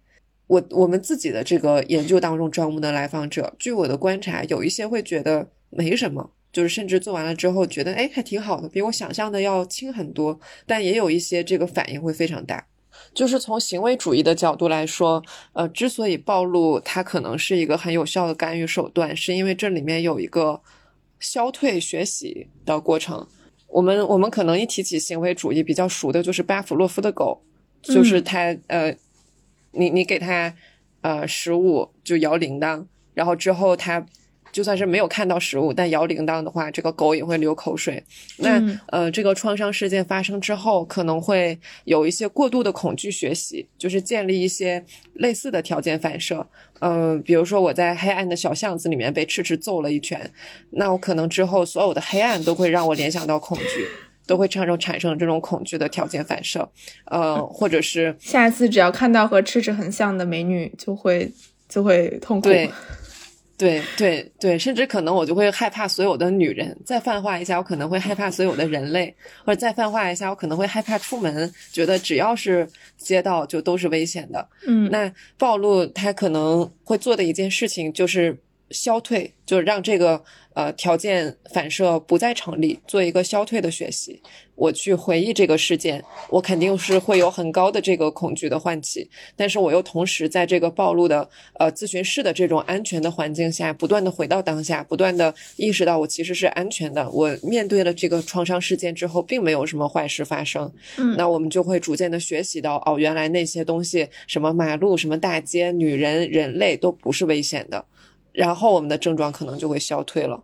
我我们自己的这个研究当中招募的来访者，据我的观察，有一些会觉得没什么。”就是甚至做完了之后觉得哎还挺好的，比我想象的要轻很多，但也有一些这个反应会非常大。就是从行为主义的角度来说，呃，之所以暴露它可能是一个很有效的干预手段，是因为这里面有一个消退学习的过程。我们我们可能一提起行为主义比较熟的就是巴甫洛夫的狗，就是它呃，你你给它呃食物就摇铃铛，然后之后它。就算是没有看到食物，但摇铃铛的话，这个狗也会流口水。那呃，这个创伤事件发生之后，可能会有一些过度的恐惧学习，就是建立一些类似的条件反射。嗯，比如说我在黑暗的小巷子里面被赤赤揍了一拳，那我可能之后所有的黑暗都会让我联想到恐惧，都会产生产生这种恐惧的条件反射。呃，或者是下一次只要看到和赤赤很像的美女，就会就会痛苦。对对对，甚至可能我就会害怕所有的女人。再泛化一下，我可能会害怕所有的人类，或者再泛化一下，我可能会害怕出门，觉得只要是街道就都是危险的。嗯，那暴露他可能会做的一件事情就是消退，就是让这个。呃，条件反射不再成立，做一个消退的学习。我去回忆这个事件，我肯定是会有很高的这个恐惧的唤起，但是我又同时在这个暴露的呃咨询室的这种安全的环境下，不断的回到当下，不断的意识到我其实是安全的。我面对了这个创伤事件之后，并没有什么坏事发生。嗯，那我们就会逐渐的学习到，哦，原来那些东西，什么马路、什么大街、女人、人类都不是危险的，然后我们的症状可能就会消退了。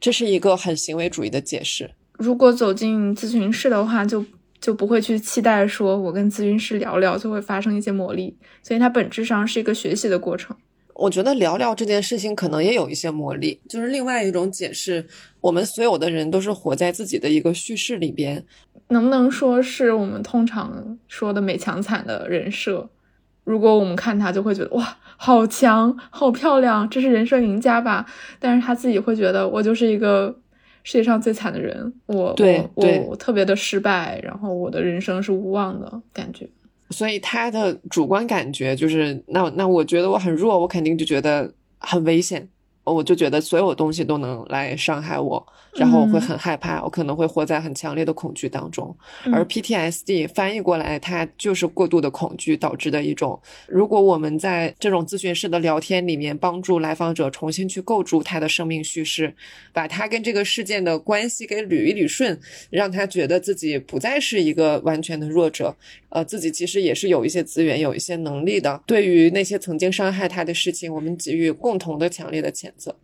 这是一个很行为主义的解释。如果走进咨询室的话，就就不会去期待说我跟咨询师聊聊就会发生一些魔力，所以它本质上是一个学习的过程。我觉得聊聊这件事情可能也有一些魔力，就是另外一种解释。我们所有的人都是活在自己的一个叙事里边，能不能说是我们通常说的美强惨的人设？如果我们看他，就会觉得哇，好强，好漂亮，这是人生赢家吧？但是他自己会觉得，我就是一个世界上最惨的人，我我我特别的失败，然后我的人生是无望的感觉。所以他的主观感觉就是，那那我觉得我很弱，我肯定就觉得很危险。我就觉得所有东西都能来伤害我，然后我会很害怕，我可能会活在很强烈的恐惧当中。而 PTSD 翻译过来，它就是过度的恐惧导致的一种。如果我们在这种咨询室的聊天里面，帮助来访者重新去构筑他的生命叙事，把他跟这个事件的关系给捋一捋顺，让他觉得自己不再是一个完全的弱者，呃，自己其实也是有一些资源、有一些能力的。对于那些曾经伤害他的事情，我们给予共同的强烈的谴责。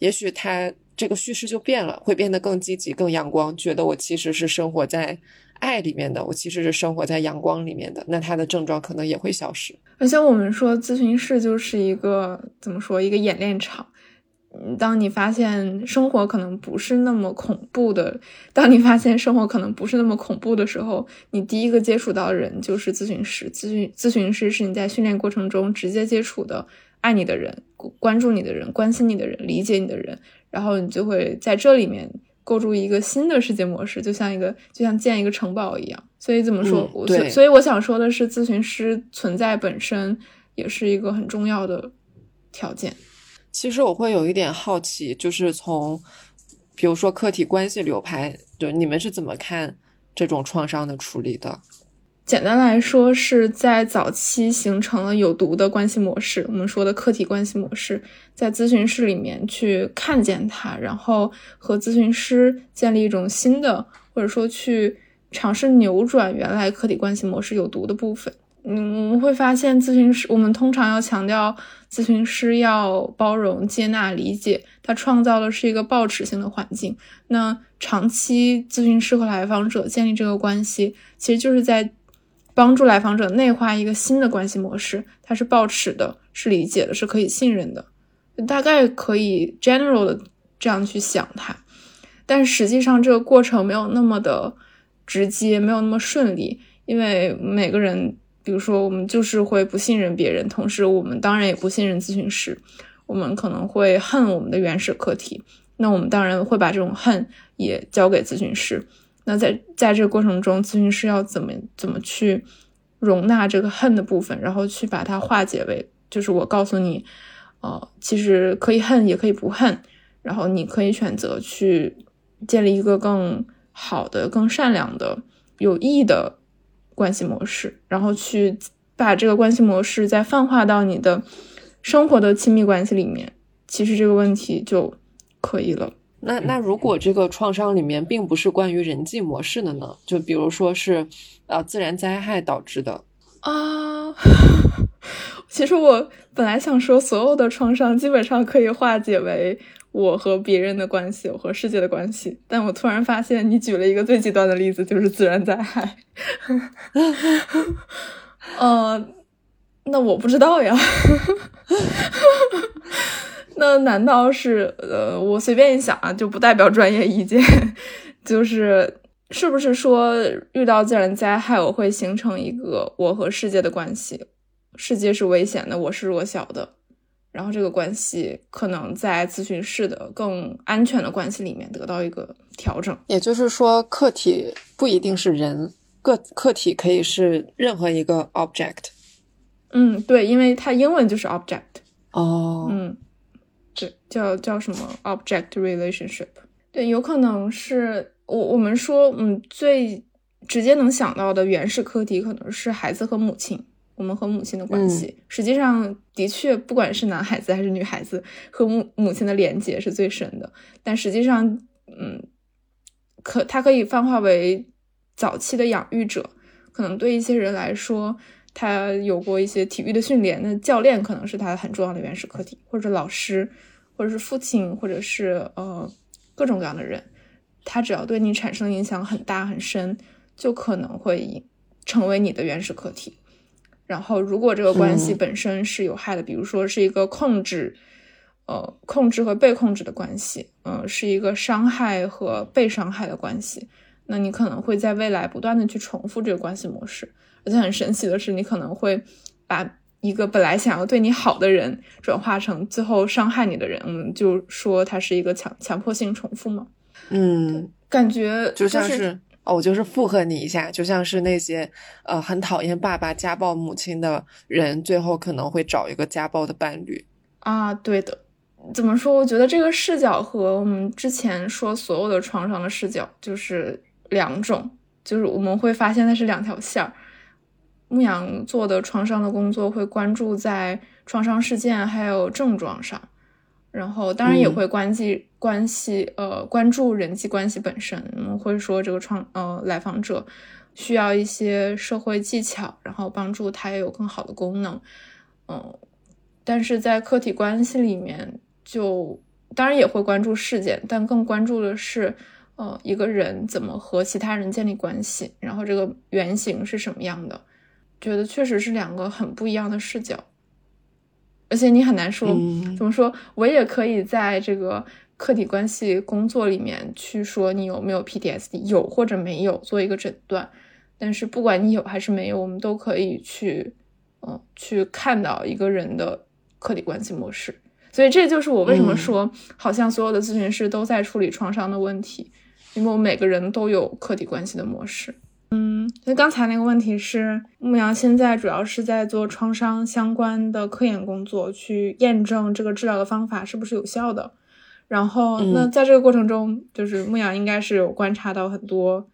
也许他这个叙事就变了，会变得更积极、更阳光，觉得我其实是生活在爱里面的，我其实是生活在阳光里面的，那他的症状可能也会消失。而且我们说咨询室就是一个怎么说，一个演练场。当你发现生活可能不是那么恐怖的，当你发现生活可能不是那么恐怖的时候，你第一个接触到的人就是咨询师。咨询咨询师是你在训练过程中直接接触的。爱你的人，关注你的人，关心你的人，理解你的人，然后你就会在这里面构筑一个新的世界模式，就像一个就像建一个城堡一样。所以怎么说？所所以我想说的是，咨询师存在本身也是一个很重要的条件。其实我会有一点好奇，就是从比如说客体关系流派，就你们是怎么看这种创伤的处理的？简单来说，是在早期形成了有毒的关系模式，我们说的客体关系模式，在咨询室里面去看见它，然后和咨询师建立一种新的，或者说去尝试扭转原来客体关系模式有毒的部分。嗯，我们会发现，咨询师我们通常要强调，咨询师要包容、接纳、理解，他创造的是一个抱持性的环境。那长期咨询师和来访者建立这个关系，其实就是在。帮助来访者内化一个新的关系模式，它是抱持的，是理解的，是可以信任的，大概可以 general 的这样去想它。但实际上这个过程没有那么的直接，没有那么顺利，因为每个人，比如说我们就是会不信任别人，同时我们当然也不信任咨询师，我们可能会恨我们的原始课题，那我们当然会把这种恨也交给咨询师。那在在这个过程中，咨询师要怎么怎么去容纳这个恨的部分，然后去把它化解为，就是我告诉你，呃，其实可以恨也可以不恨，然后你可以选择去建立一个更好的、更善良的、有益的关系模式，然后去把这个关系模式再泛化到你的生活的亲密关系里面，其实这个问题就可以了。那那如果这个创伤里面并不是关于人际模式的呢？就比如说是，呃，自然灾害导致的啊。其实我本来想说，所有的创伤基本上可以化解为我和别人的关系，我和世界的关系。但我突然发现，你举了一个最极端的例子，就是自然灾害。呃，那我不知道呀。那难道是呃，我随便一想啊，就不代表专业意见，就是是不是说遇到自然灾害，我会形成一个我和世界的关系，世界是危险的，我是弱小的，然后这个关系可能在咨询室的更安全的关系里面得到一个调整。也就是说，客体不一定是人，个客体可以是任何一个 object。嗯，对，因为它英文就是 object。哦，嗯。对，叫叫什么 object relationship？对，有可能是我我们说，嗯，最直接能想到的原始课题可能是孩子和母亲，我们和母亲的关系。实际上，的确，不管是男孩子还是女孩子，和母母亲的连接是最深的。但实际上，嗯，可它可以泛化为早期的养育者，可能对一些人来说。他有过一些体育的训练，那教练可能是他很重要的原始课题，或者老师，或者是父亲，或者是呃各种各样的人，他只要对你产生影响很大很深，就可能会成为你的原始课题。然后，如果这个关系本身是有害的，比如说是一个控制，呃，控制和被控制的关系，嗯，是一个伤害和被伤害的关系，那你可能会在未来不断的去重复这个关系模式。而且很神奇的是，你可能会把一个本来想要对你好的人，转化成最后伤害你的人。我们就说他是一个强强迫性重复嘛。嗯，感觉就像是哦，我就是附和你一下，就像是那些呃很讨厌爸爸家暴母亲的人，最后可能会找一个家暴的伴侣啊。对的，怎么说？我觉得这个视角和我们之前说所有的创伤的视角就是两种，就是我们会发现它是两条线儿。牧羊做的创伤的工作会关注在创伤事件还有症状上，然后当然也会关系关系呃关注人际关系本身。我们会说这个创呃来访者需要一些社会技巧，然后帮助他有更好的功能。嗯，但是在客体关系里面，就当然也会关注事件，但更关注的是呃一个人怎么和其他人建立关系，然后这个原型是什么样的。觉得确实是两个很不一样的视角，而且你很难说怎么说。我也可以在这个客体关系工作里面去说你有没有 PTSD，有或者没有做一个诊断。但是不管你有还是没有，我们都可以去嗯去看到一个人的客体关系模式。所以这就是我为什么说，好像所有的咨询师都在处理创伤的问题，因为我们每个人都有客体关系的模式。嗯，那刚才那个问题是，牧羊现在主要是在做创伤相关的科研工作，去验证这个治疗的方法是不是有效的。然后，那在这个过程中，就是牧羊应该是有观察到很多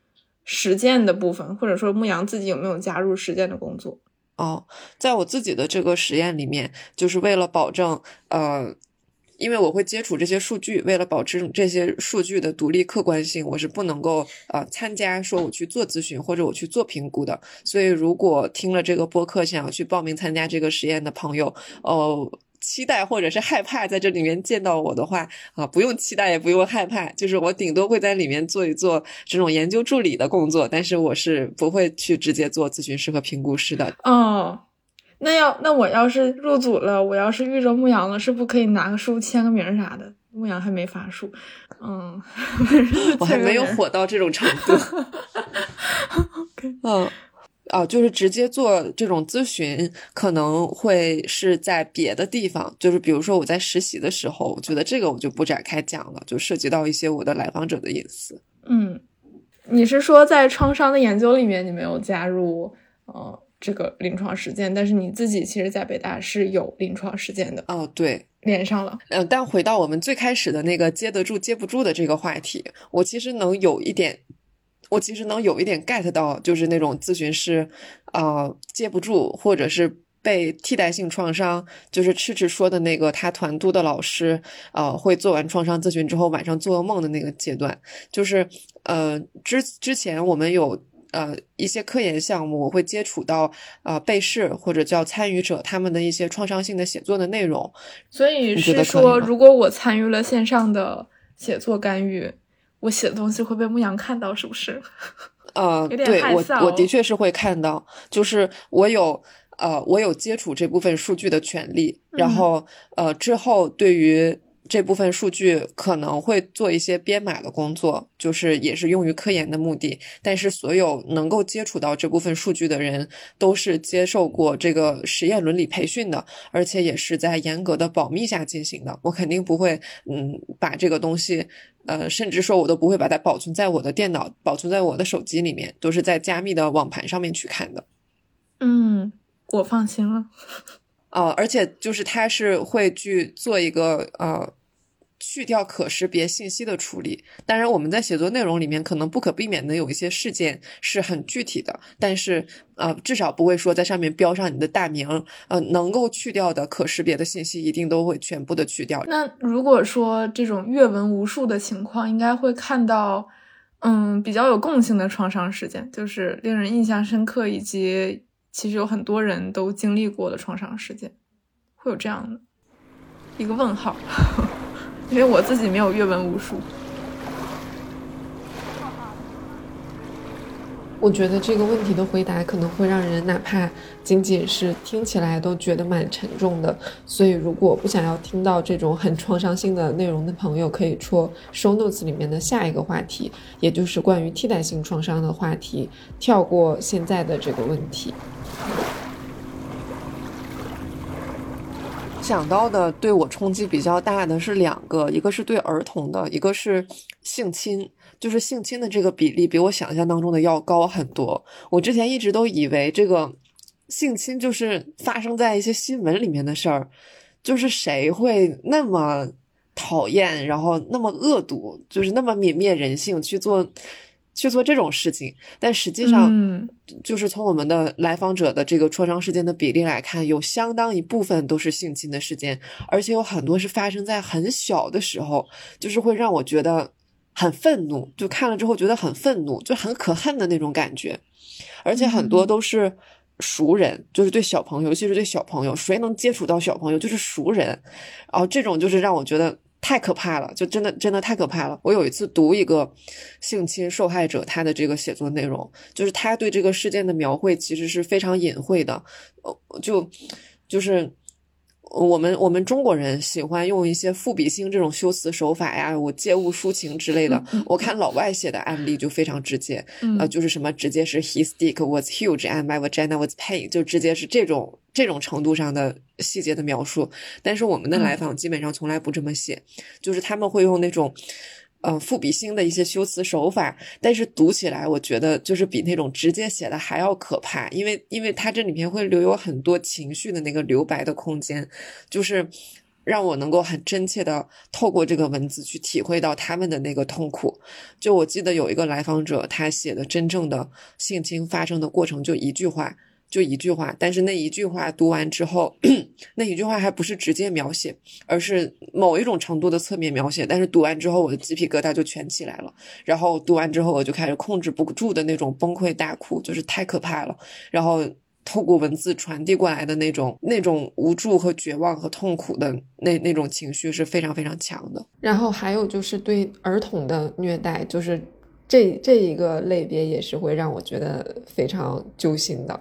实践的部分，或者说牧羊自己有没有加入实践的工作？哦，在我自己的这个实验里面，就是为了保证，呃。因为我会接触这些数据，为了保持这些数据的独立客观性，我是不能够呃参加说我去做咨询或者我去做评估的。所以，如果听了这个播客想要去报名参加这个实验的朋友，哦，期待或者是害怕在这里面见到我的话啊，不用期待也不用害怕，就是我顶多会在里面做一做这种研究助理的工作，但是我是不会去直接做咨询师和评估师的。哦。那要那我要是入组了，我要是遇着牧羊了，是不可以拿个书签个名啥的？牧羊还没发书，嗯，我还没有火到这种程度。OK，嗯，啊，就是直接做这种咨询，可能会是在别的地方，就是比如说我在实习的时候，我觉得这个我就不展开讲了，就涉及到一些我的来访者的隐私。嗯，你是说在创伤的研究里面你没有加入呃这个临床实践，但是你自己其实在北大是有临床实践的。哦，对，连上了。嗯，但回到我们最开始的那个接得住接不住的这个话题，我其实能有一点。我其实能有一点 get 到，就是那种咨询师，呃，接不住，或者是被替代性创伤，就是赤赤说的那个他团督的老师，呃，会做完创伤咨询之后晚上做噩梦的那个阶段，就是呃之之前我们有呃一些科研项目，我会接触到呃被试或者叫参与者他们的一些创伤性的写作的内容，所以是说，如果我参与了线上的写作干预。我写的东西会被牧羊看到，是不是？呃，对我我的确是会看到，就是我有呃我有接触这部分数据的权利，然后呃之后对于这部分数据可能会做一些编码的工作，就是也是用于科研的目的。但是所有能够接触到这部分数据的人，都是接受过这个实验伦理培训的，而且也是在严格的保密下进行的。我肯定不会嗯把这个东西。呃，甚至说我都不会把它保存在我的电脑、保存在我的手机里面，都是在加密的网盘上面去看的。嗯，我放心了。哦，而且就是它是会去做一个呃。去掉可识别信息的处理，当然我们在写作内容里面可能不可避免的有一些事件是很具体的，但是呃至少不会说在上面标上你的大名，呃能够去掉的可识别的信息一定都会全部的去掉。那如果说这种阅文无数的情况，应该会看到嗯比较有共性的创伤事件，就是令人印象深刻以及其实有很多人都经历过的创伤事件，会有这样的一个问号。因为我自己没有阅文无数，我觉得这个问题的回答可能会让人哪怕仅仅是听起来都觉得蛮沉重的。所以，如果不想要听到这种很创伤性的内容的朋友，可以戳 show notes 里面的下一个话题，也就是关于替代性创伤的话题，跳过现在的这个问题。想到的对我冲击比较大的是两个，一个是对儿童的，一个是性侵。就是性侵的这个比例比我想象当中的要高很多。我之前一直都以为这个性侵就是发生在一些新闻里面的事儿，就是谁会那么讨厌，然后那么恶毒，就是那么泯灭人性去做。去做这种事情，但实际上，就是从我们的来访者的这个创伤事件的比例来看，有相当一部分都是性侵的事件，而且有很多是发生在很小的时候，就是会让我觉得很愤怒，就看了之后觉得很愤怒，就很可恨的那种感觉，而且很多都是熟人，就是对小朋友，尤其是对小朋友，谁能接触到小朋友就是熟人，然后这种就是让我觉得。太可怕了，就真的真的太可怕了。我有一次读一个性侵受害者他的这个写作内容，就是他对这个事件的描绘其实是非常隐晦的，呃，就就是。我们我们中国人喜欢用一些赋比兴这种修辞手法呀，我借物抒情之类的。我看老外写的案例就非常直接，呃，就是什么直接是 his dick was huge and my vagina was pain，就直接是这种这种程度上的细节的描述。但是我们的来访基本上从来不这么写，就是他们会用那种。呃，赋比兴的一些修辞手法，但是读起来我觉得就是比那种直接写的还要可怕，因为因为它这里面会留有很多情绪的那个留白的空间，就是让我能够很真切的透过这个文字去体会到他们的那个痛苦。就我记得有一个来访者，他写的真正的性侵发生的过程，就一句话。就一句话，但是那一句话读完之后，那一句话还不是直接描写，而是某一种程度的侧面描写。但是读完之后，我的鸡皮疙瘩就全起来了。然后读完之后，我就开始控制不住的那种崩溃大哭，就是太可怕了。然后透过文字传递过来的那种那种无助和绝望和痛苦的那那种情绪是非常非常强的。然后还有就是对儿童的虐待，就是这这一个类别也是会让我觉得非常揪心的。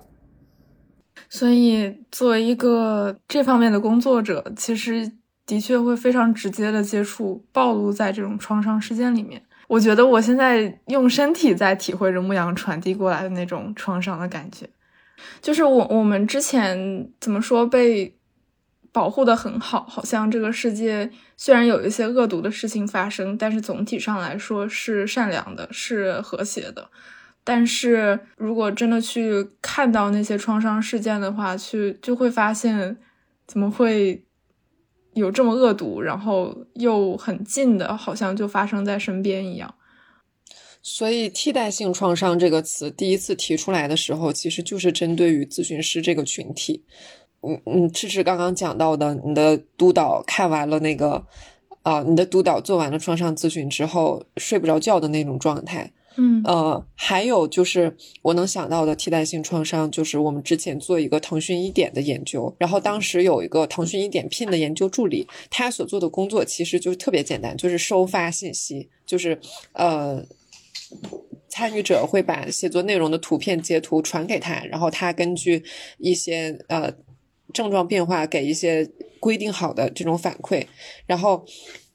所以，作为一个这方面的工作者，其实的确会非常直接的接触、暴露在这种创伤事件里面。我觉得我现在用身体在体会着牧羊传递过来的那种创伤的感觉，就是我我们之前怎么说被保护的很好，好像这个世界虽然有一些恶毒的事情发生，但是总体上来说是善良的，是和谐的。但是如果真的去看到那些创伤事件的话，去就会发现怎么会有这么恶毒，然后又很近的，好像就发生在身边一样。所以，替代性创伤这个词第一次提出来的时候，其实就是针对于咨询师这个群体。嗯嗯，赤赤刚刚讲到的，你的督导看完了那个，啊，你的督导做完了创伤咨询之后睡不着觉的那种状态。嗯呃，还有就是我能想到的替代性创伤，就是我们之前做一个腾讯一点的研究，然后当时有一个腾讯一点聘的研究助理，他所做的工作其实就是特别简单，就是收发信息，就是呃。参与者会把写作内容的图片截图传给他，然后他根据一些呃症状变化给一些规定好的这种反馈，然后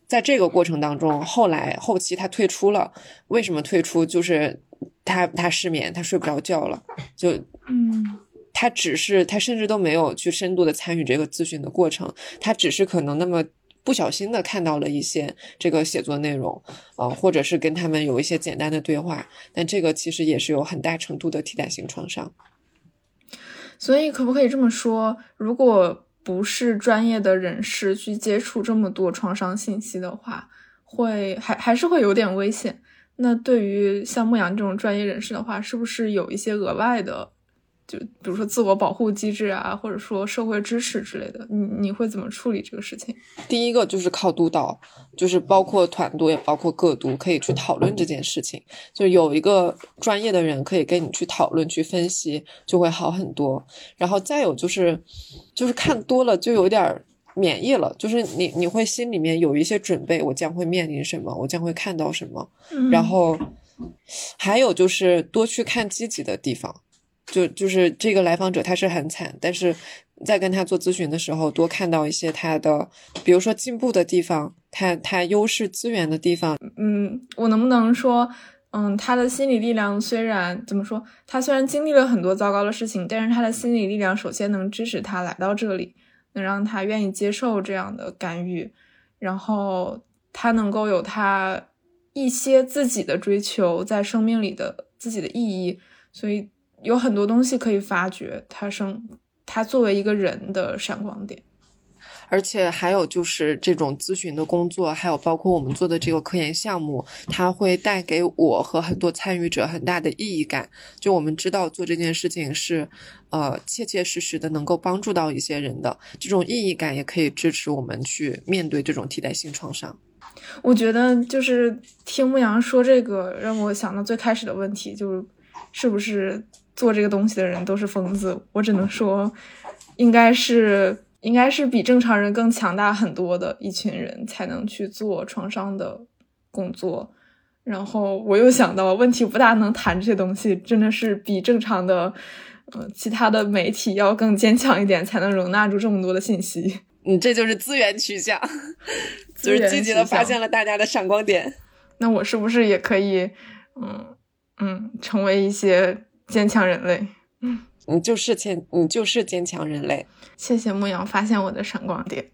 在这个过程当中，后来后期他退出了，为什么退出？就是他他失眠，他睡不着觉了，就嗯他只是他甚至都没有去深度的参与这个咨询的过程，他只是可能那么。不小心的看到了一些这个写作内容，啊、或者是跟他们有一些简单的对话，但这个其实也是有很大程度的替代性创伤。所以可不可以这么说？如果不是专业的人士去接触这么多创伤信息的话，会还还是会有点危险。那对于像牧羊这种专业人士的话，是不是有一些额外的，就比如说自我保护机制啊，或者说社会支持之类的？你你会怎么处理这个事情？第一个就是靠督导，就是包括团队，也包括个督，可以去讨论这件事情。就有一个专业的人可以跟你去讨论、去分析，就会好很多。然后再有就是，就是看多了就有点免疫了，就是你你会心里面有一些准备，我将会面临什么，我将会看到什么。嗯然后还有就是多去看积极的地方，就就是这个来访者他是很惨，但是在跟他做咨询的时候，多看到一些他的，比如说进步的地方，他他优势资源的地方，嗯，我能不能说，嗯，他的心理力量虽然怎么说，他虽然经历了很多糟糕的事情，但是他的心理力量首先能支持他来到这里，能让他愿意接受这样的干预，然后他能够有他一些自己的追求在生命里的自己的意义，所以有很多东西可以发掘他生他作为一个人的闪光点。而且还有就是这种咨询的工作，还有包括我们做的这个科研项目，它会带给我和很多参与者很大的意义感。就我们知道做这件事情是，呃，切切实实的能够帮助到一些人的，这种意义感也可以支持我们去面对这种替代性创伤。我觉得就是听牧羊说这个，让我想到最开始的问题，就是是不是做这个东西的人都是疯子？我只能说，应该是应该是比正常人更强大很多的一群人才能去做创伤的工作。然后我又想到，问题不大能谈这些东西，真的是比正常的呃其他的媒体要更坚强一点，才能容纳住这么多的信息。你，这就是资源取向，就是积极的发现了大家的闪光点。那我是不是也可以，嗯嗯，成为一些坚强人类？嗯你就是坚，你就是坚强人类。谢谢牧羊发现我的闪光点。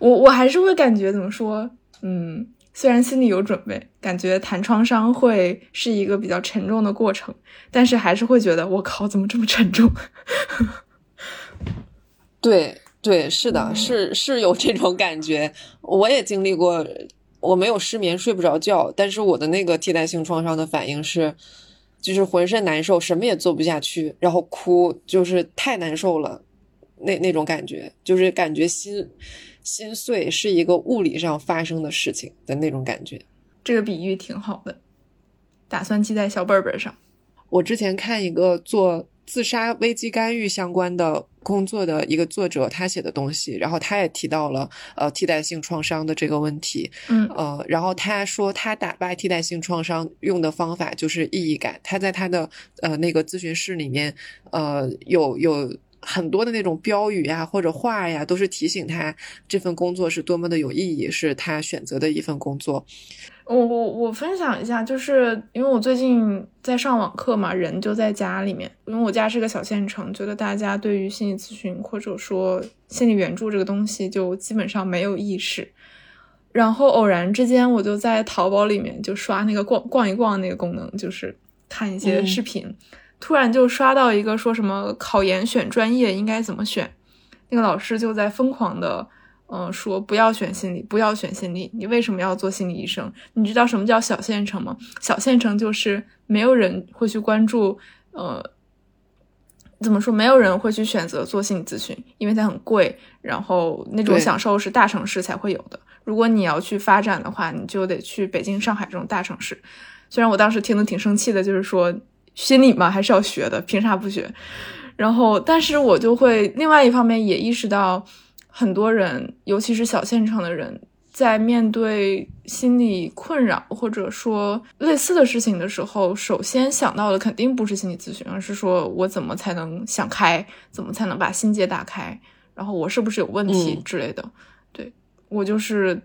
我我还是会感觉怎么说，嗯，虽然心里有准备，感觉谈创伤会是一个比较沉重的过程，但是还是会觉得我靠，怎么这么沉重？对对，是的，是是有这种感觉。我也经历过，我没有失眠，睡不着觉，但是我的那个替代性创伤的反应是，就是浑身难受，什么也做不下去，然后哭，就是太难受了，那那种感觉，就是感觉心心碎是一个物理上发生的事情的那种感觉。这个比喻挺好的，打算记在小本本上。我之前看一个做自杀危机干预相关的工作的一个作者，他写的东西，然后他也提到了呃替代性创伤的这个问题，嗯。呃，然后他说他打败替代性创伤用的方法就是意义感，他在他的呃那个咨询室里面，呃有有很多的那种标语呀或者话呀，都是提醒他这份工作是多么的有意义，是他选择的一份工作。我我我分享一下，就是因为我最近在上网课嘛，人就在家里面。因为我家是个小县城，觉得大家对于心理咨询或者说心理援助这个东西就基本上没有意识。然后偶然之间，我就在淘宝里面就刷那个逛逛一逛那个功能，就是看一些视频，突然就刷到一个说什么考研选专业应该怎么选，那个老师就在疯狂的。嗯，说不要选心理，不要选心理。你为什么要做心理医生？你知道什么叫小县城吗？小县城就是没有人会去关注，呃，怎么说？没有人会去选择做心理咨询，因为它很贵，然后那种享受是大城市才会有的。如果你要去发展的话，你就得去北京、上海这种大城市。虽然我当时听得挺生气的，就是说心理嘛还是要学的，凭啥不学？然后，但是我就会另外一方面也意识到。很多人，尤其是小县城的人，在面对心理困扰或者说类似的事情的时候，首先想到的肯定不是心理咨询，而是说我怎么才能想开，怎么才能把心结打开，然后我是不是有问题之类的。对我就是，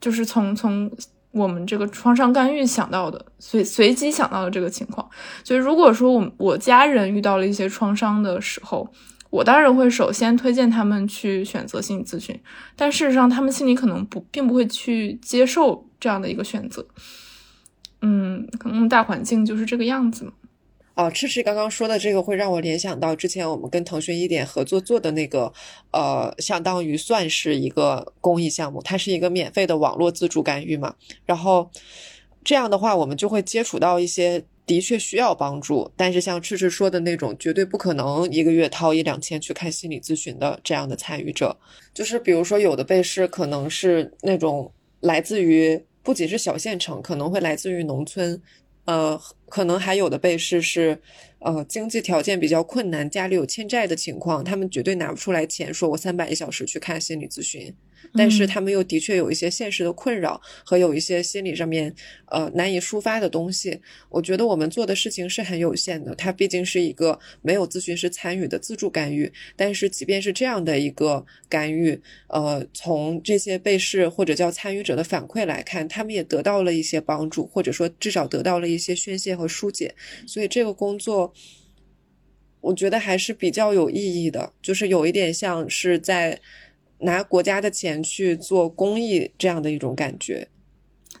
就是从从我们这个创伤干预想到的，随随机想到的这个情况。所以如果说我我家人遇到了一些创伤的时候，我当然会首先推荐他们去选择心理咨询，但事实上他们心里可能不并不会去接受这样的一个选择。嗯，可能大环境就是这个样子嘛。哦，赤赤刚刚说的这个会让我联想到之前我们跟腾讯一点合作做的那个，呃，相当于算是一个公益项目，它是一个免费的网络自助干预嘛。然后这样的话，我们就会接触到一些。的确需要帮助，但是像赤赤说的那种，绝对不可能一个月掏一两千去看心理咨询的这样的参与者，就是比如说有的被试可能是那种来自于不仅是小县城，可能会来自于农村，呃，可能还有的被试是，呃，经济条件比较困难，家里有欠债的情况，他们绝对拿不出来钱，说我三百一小时去看心理咨询。但是他们又的确有一些现实的困扰和有一些心理上面呃难以抒发的东西。我觉得我们做的事情是很有限的，它毕竟是一个没有咨询师参与的自助干预。但是即便是这样的一个干预，呃，从这些被试或者叫参与者的反馈来看，他们也得到了一些帮助，或者说至少得到了一些宣泄和疏解。所以这个工作，我觉得还是比较有意义的，就是有一点像是在。拿国家的钱去做公益，这样的一种感觉。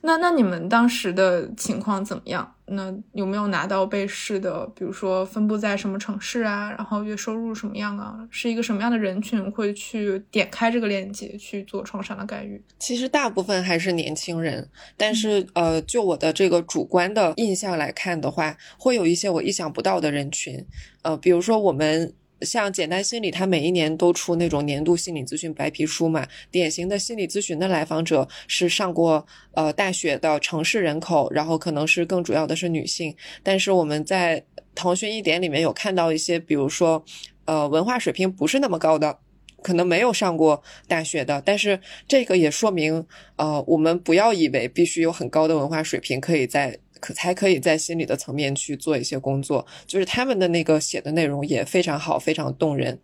那那你们当时的情况怎么样？那有没有拿到被试的？比如说分布在什么城市啊？然后月收入什么样啊？是一个什么样的人群会去点开这个链接去做创伤的干预？其实大部分还是年轻人，但是呃，就我的这个主观的印象来看的话，会有一些我意想不到的人群。呃，比如说我们。像简单心理，它每一年都出那种年度心理咨询白皮书嘛。典型的心理咨询的来访者是上过呃大学的城市人口，然后可能是更主要的是女性。但是我们在腾讯一点里面有看到一些，比如说呃文化水平不是那么高的，可能没有上过大学的。但是这个也说明，呃，我们不要以为必须有很高的文化水平可以在。可才可以在心理的层面去做一些工作，就是他们的那个写的内容也非常好，非常动人。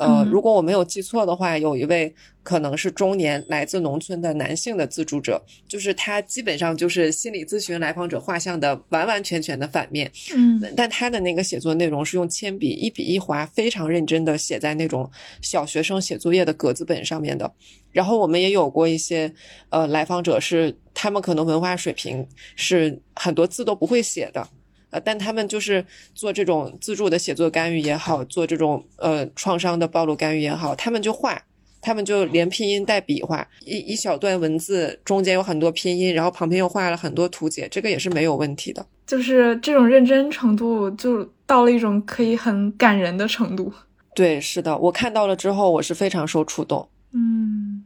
呃，如果我没有记错的话，有一位可能是中年来自农村的男性的自助者，就是他基本上就是心理咨询来访者画像的完完全全的反面。嗯，但他的那个写作内容是用铅笔一笔一划，非常认真的写在那种小学生写作业的格子本上面的。然后我们也有过一些呃来访者是他们可能文化水平是很多字都不会写的。呃，但他们就是做这种自助的写作干预也好，做这种呃创伤的暴露干预也好，他们就画，他们就连拼音带笔画，一一小段文字中间有很多拼音，然后旁边又画了很多图解，这个也是没有问题的。就是这种认真程度，就到了一种可以很感人的程度。对，是的，我看到了之后，我是非常受触动。嗯。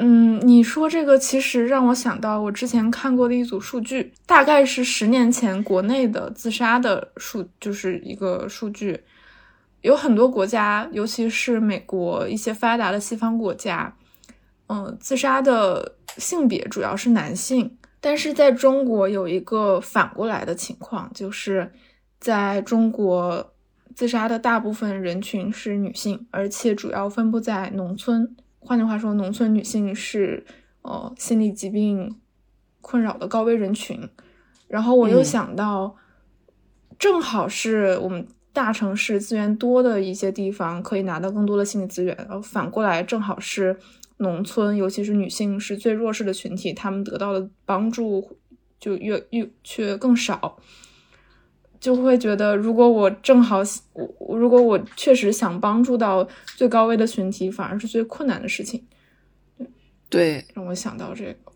嗯，你说这个其实让我想到我之前看过的一组数据，大概是十年前国内的自杀的数，就是一个数据。有很多国家，尤其是美国一些发达的西方国家，嗯，自杀的性别主要是男性。但是在中国有一个反过来的情况，就是在中国自杀的大部分人群是女性，而且主要分布在农村。换句话说，农村女性是呃心理疾病困扰的高危人群。然后我又想到，正好是我们大城市资源多的一些地方可以拿到更多的心理资源，然后反过来正好是农村，尤其是女性是最弱势的群体，她们得到的帮助就越越却更少。就会觉得，如果我正好我如果我确实想帮助到最高危的群体，反而是最困难的事情。对，让我想到这个。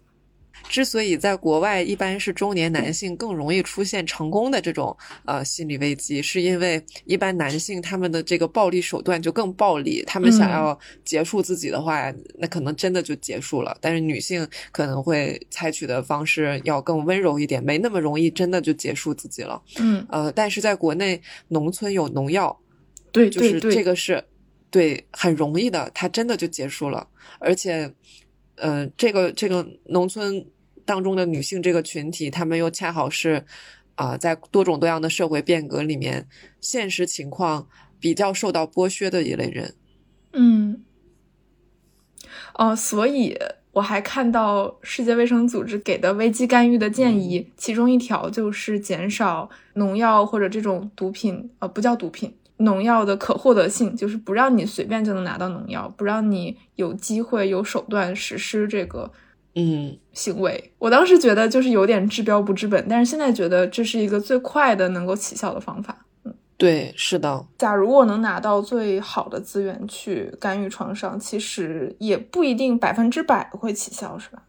之所以在国外一般是中年男性更容易出现成功的这种呃心理危机，是因为一般男性他们的这个暴力手段就更暴力，他们想要结束自己的话，那可能真的就结束了。但是女性可能会采取的方式要更温柔一点，没那么容易真的就结束自己了。嗯，呃，但是在国内农村有农药，对，就是这个是对很容易的，它真的就结束了，而且。呃，这个这个农村当中的女性这个群体，她们又恰好是啊，在多种多样的社会变革里面，现实情况比较受到剥削的一类人。嗯，哦，所以我还看到世界卫生组织给的危机干预的建议，其中一条就是减少农药或者这种毒品，呃，不叫毒品。农药的可获得性，就是不让你随便就能拿到农药，不让你有机会、有手段实施这个，嗯，行为。我当时觉得就是有点治标不治本，但是现在觉得这是一个最快的能够起效的方法。嗯，对，是的。假如我能拿到最好的资源去干预创伤，其实也不一定百分之百会起效，是吧？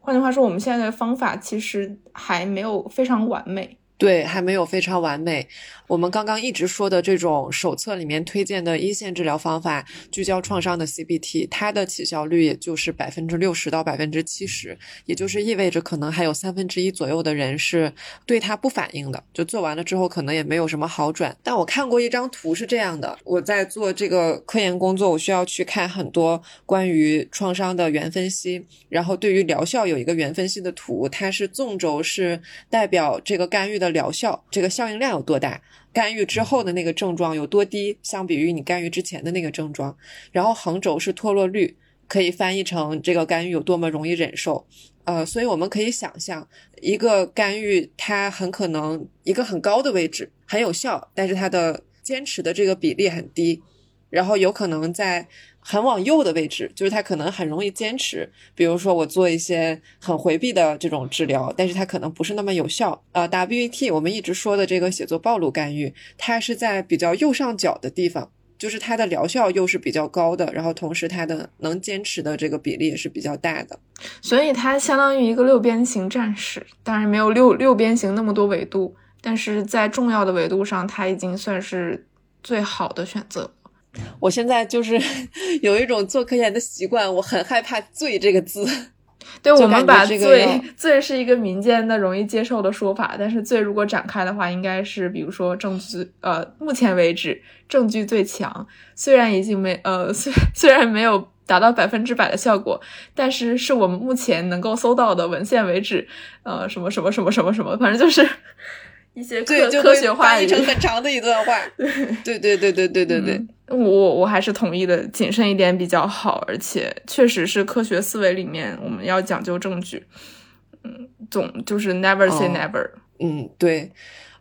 换句话说，我们现在的方法其实还没有非常完美。对，还没有非常完美。我们刚刚一直说的这种手册里面推荐的一线治疗方法，聚焦创伤的 CBT，它的起效率也就是百分之六十到百分之七十，也就是意味着可能还有三分之一左右的人是对它不反应的，就做完了之后可能也没有什么好转。但我看过一张图是这样的：我在做这个科研工作，我需要去看很多关于创伤的原分析，然后对于疗效有一个原分析的图，它是纵轴是代表这个干预的。的疗效，这个效应量有多大？干预之后的那个症状有多低？相比于你干预之前的那个症状，然后横轴是脱落率，可以翻译成这个干预有多么容易忍受。呃，所以我们可以想象，一个干预它很可能一个很高的位置很有效，但是它的坚持的这个比例很低，然后有可能在。很往右的位置，就是他可能很容易坚持。比如说，我做一些很回避的这种治疗，但是它可能不是那么有效。呃，WET 我们一直说的这个写作暴露干预，它是在比较右上角的地方，就是它的疗效又是比较高的，然后同时它的能坚持的这个比例也是比较大的。所以它相当于一个六边形战士，当然没有六六边形那么多维度，但是在重要的维度上，它已经算是最好的选择。我现在就是 有一种做科研的习惯，我很害怕“罪”这个字。对，我们把“罪”“罪”是一个民间的容易接受的说法，但是“罪”如果展开的话，应该是比如说证据，呃，目前为止证据最强，虽然已经没，呃，虽虽然没有达到百分之百的效果，但是是我们目前能够搜到的文献为止，呃，什么什么什么什么什么，反正就是。一些对就科学化翻译成很长的一段话，对。对对对对对对对，我我还是同意的，谨慎一点比较好，而且确实是科学思维里面我们要讲究证据，嗯，总就是 never say never，嗯对，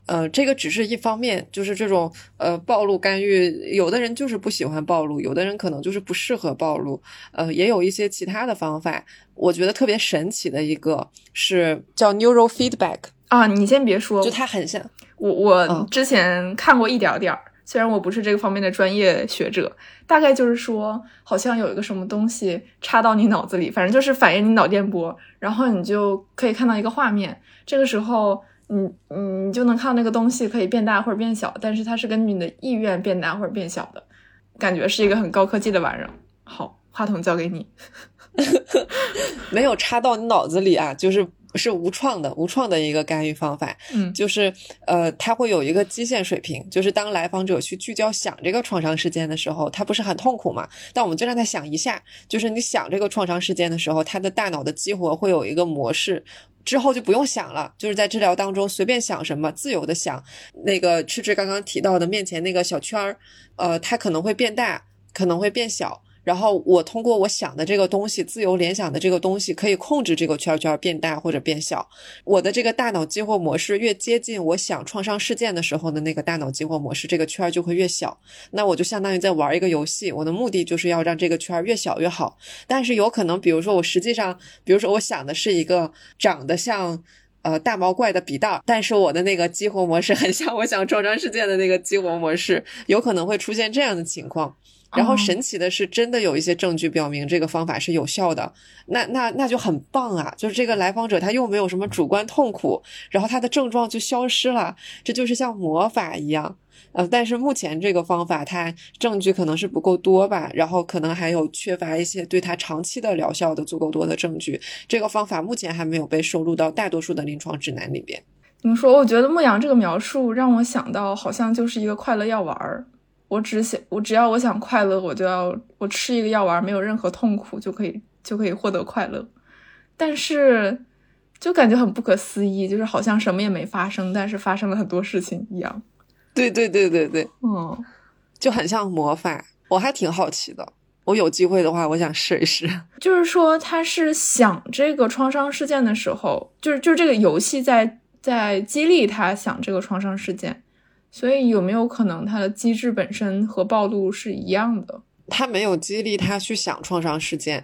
呃这个只是一方面，就是这种呃暴露干预，有的人就是不喜欢暴露，有的人可能就是不适合暴露，呃也有一些其他的方法，我觉得特别神奇的一个是叫 neural feedback。啊，你先别说，就他很像我。我之前看过一点点儿，虽然我不是这个方面的专业学者，大概就是说，好像有一个什么东西插到你脑子里，反正就是反映你脑电波，然后你就可以看到一个画面。这个时候，你你就能看到那个东西可以变大或者变小，但是它是根据你的意愿变大或者变小的，感觉是一个很高科技的玩意儿。好，话筒交给你，没有插到你脑子里啊，就是。是无创的，无创的一个干预方法，嗯，就是呃，它会有一个基线水平，就是当来访者去聚焦想这个创伤事件的时候，他不是很痛苦嘛？但我们就让他想一下，就是你想这个创伤事件的时候，他的大脑的激活会有一个模式，之后就不用想了，就是在治疗当中随便想什么，自由的想。那个赤赤刚刚提到的面前那个小圈儿，呃，它可能会变大，可能会变小。然后我通过我想的这个东西，自由联想的这个东西，可以控制这个圈圈变大或者变小。我的这个大脑激活模式越接近我想创伤事件的时候的那个大脑激活模式，这个圈就会越小。那我就相当于在玩一个游戏，我的目的就是要让这个圈越小越好。但是有可能，比如说我实际上，比如说我想的是一个长得像。呃，大毛怪的笔袋，但是我的那个激活模式很像我想创伤事件的那个激活模式，有可能会出现这样的情况。然后神奇的是，真的有一些证据表明这个方法是有效的，那那那就很棒啊！就是这个来访者他又没有什么主观痛苦，然后他的症状就消失了，这就是像魔法一样。呃，但是目前这个方法它证据可能是不够多吧，然后可能还有缺乏一些对它长期的疗效的足够多的证据。这个方法目前还没有被收录到大多数的临床指南里边。怎么说？我觉得牧羊这个描述让我想到，好像就是一个快乐药丸儿。我只想，我只要我想快乐，我就要我吃一个药丸，没有任何痛苦就可以就可以获得快乐。但是就感觉很不可思议，就是好像什么也没发生，但是发生了很多事情一样。对对对对对，嗯，就很像魔法，我还挺好奇的。我有机会的话，我想试一试。就是说，他是想这个创伤事件的时候，就是就是这个游戏在在激励他想这个创伤事件，所以有没有可能他的机制本身和暴露是一样的？他没有激励他去想创伤事件。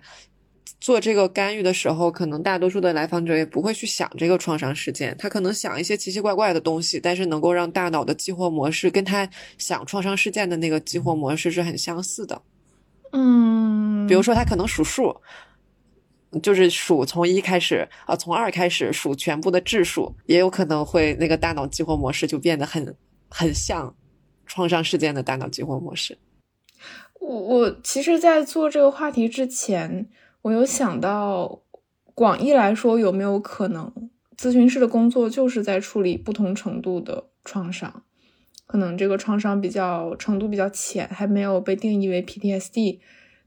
做这个干预的时候，可能大多数的来访者也不会去想这个创伤事件，他可能想一些奇奇怪怪的东西，但是能够让大脑的激活模式跟他想创伤事件的那个激活模式是很相似的。嗯，比如说他可能数数，就是数从一开始啊，从二开始数全部的质数，也有可能会那个大脑激活模式就变得很很像创伤事件的大脑激活模式。我我其实，在做这个话题之前。我有想到，广义来说，有没有可能咨询师的工作就是在处理不同程度的创伤？可能这个创伤比较程度比较浅，还没有被定义为 PTSD，